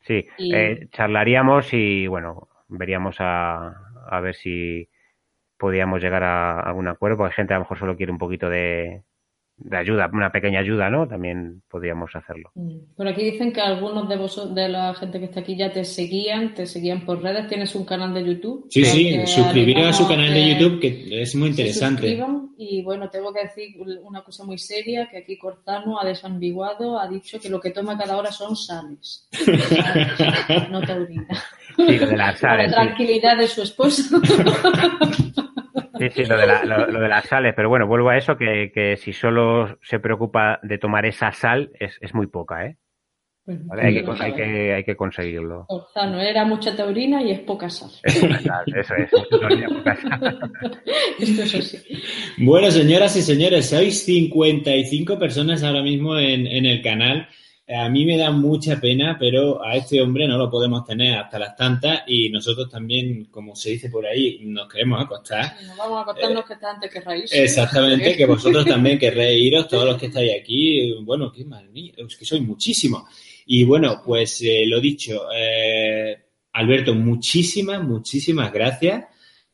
Sí, eh, charlaríamos y bueno, veríamos a, a ver si podíamos llegar a algún acuerdo, porque hay gente a lo mejor solo quiere un poquito de, de ayuda, una pequeña ayuda, ¿no? También podríamos hacerlo. Mm. Por aquí dicen que algunos de vosotros, de la gente que está aquí ya te seguían, te seguían por redes, tienes un canal de YouTube. Sí, sí, suscribiros a su canal de YouTube que es muy interesante. Y bueno, tengo que decir una cosa muy seria, que aquí Cortano ha desambiguado, ha dicho que lo que toma cada hora son sales. no taurina. Sí, lo de las sales. La tranquilidad de su esposo. Sí, sí, lo de, lo, las sales, pero bueno, vuelvo a eso, que, que, si solo se preocupa de tomar esa sal, es, es muy poca, ¿eh? hay, que, hay, que, hay, que, conseguirlo. Orzano, era mucha taurina y es poca sal. Eso es, mucha taurina, poca sal. Esto es así. Bueno, señoras y señores, sois 55 personas ahora mismo en, en el canal. A mí me da mucha pena, pero a este hombre no lo podemos tener hasta las tantas y nosotros también, como se dice por ahí, nos queremos acostar. Nos vamos a acostarnos que está antes que reírse. Exactamente, que vosotros también querréis iros, todos los que estáis aquí. Bueno, qué mal es que sois muchísimos. Y bueno, pues eh, lo dicho, eh, Alberto, muchísimas, muchísimas gracias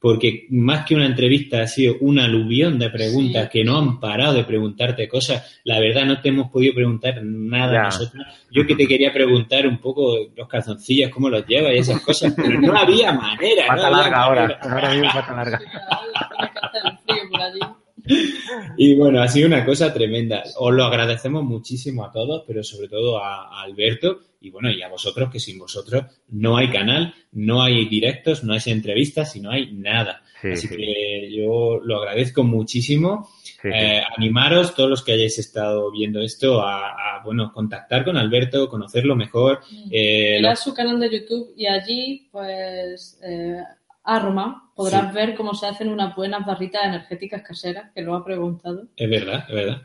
porque más que una entrevista ha sido un aluvión de preguntas que no han parado de preguntarte cosas. La verdad, no te hemos podido preguntar nada nosotros. Yo que te quería preguntar un poco los calzoncillos, cómo los llevas y esas cosas, pero no había manera. Pata no larga ahora, ahora mismo pata larga. Y bueno, ha sido una cosa tremenda. Os lo agradecemos muchísimo a todos, pero sobre todo a, Alberto y bueno, y a vosotros, que sin vosotros no hay canal, no hay directos, no hay entrevistas y no hay nada. Así que yo lo agradezco muchísimo. Eh, animaros, todos los que hayáis estado viendo esto, a, bueno, contactar con Alberto, conocerlo mejor. Mm. Eh, su canal de YouTube y allí, pues, eh, Arma, podrás ver cómo se hacen unas buenas barritas energéticas caseras, que lo ha preguntado. Es verdad, es verdad.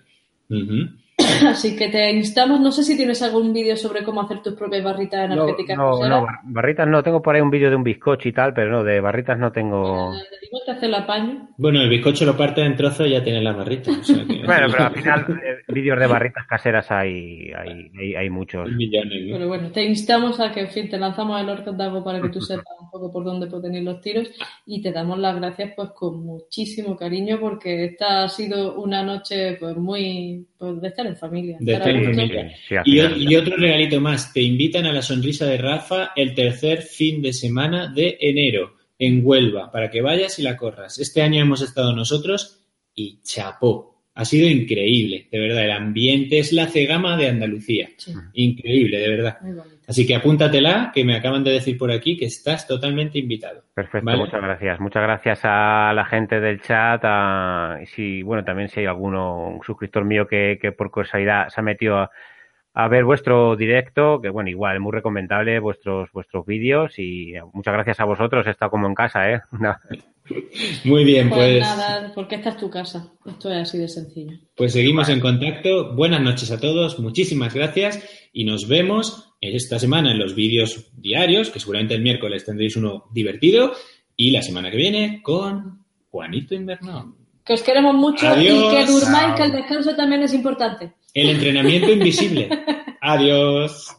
Así que te instamos, no sé si tienes algún vídeo sobre cómo hacer tus propias barritas energéticas no. No, barritas no, tengo por ahí un vídeo de un bizcocho y tal, pero no, de barritas no tengo... te hace el apaño. Bueno, el bizcocho lo parte en trozos y ya tiene las barritas. bueno, pero al final eh, vídeos de barritas caseras hay, hay, hay, muchos. Pero bueno, te instamos a que, en fin, te lanzamos el orco para que tú sepas un poco por dónde pueden ir los tiros y te damos las gracias pues con muchísimo cariño porque esta ha sido una noche pues muy pues, de estar en familia. y, otro regalito más, te invitan a la sonrisa de Rafa el tercer fin de semana de enero en Huelva para que vayas y la corras. Este año hemos estado nosotros y chapó. Ha sido increíble, de verdad. El ambiente es la cegama de Andalucía. Increíble, de verdad. Así que apúntatela, que me acaban de decir por aquí que estás totalmente invitado. Perfecto, muchas gracias. Muchas gracias a la gente del chat. A, si, bueno, también si hay alguno, un suscriptor mío que, que por casualidad se ha metido a, a ver vuestro directo, que bueno, igual, muy recomendable vuestros vuestros vídeos y muchas gracias a vosotros, he estado como en casa, ¿eh? Muy bien, pues, pues... nada, porque esta es tu casa, esto es así de sencillo. Pues seguimos en contacto, buenas noches a todos, muchísimas gracias y nos vemos esta semana en los vídeos diarios, que seguramente el miércoles tendréis uno divertido, y la semana que viene con Juanito Invernón. Que os queremos mucho y que durmáis, que el descanso también es importante. El entrenamiento invisible. Adiós.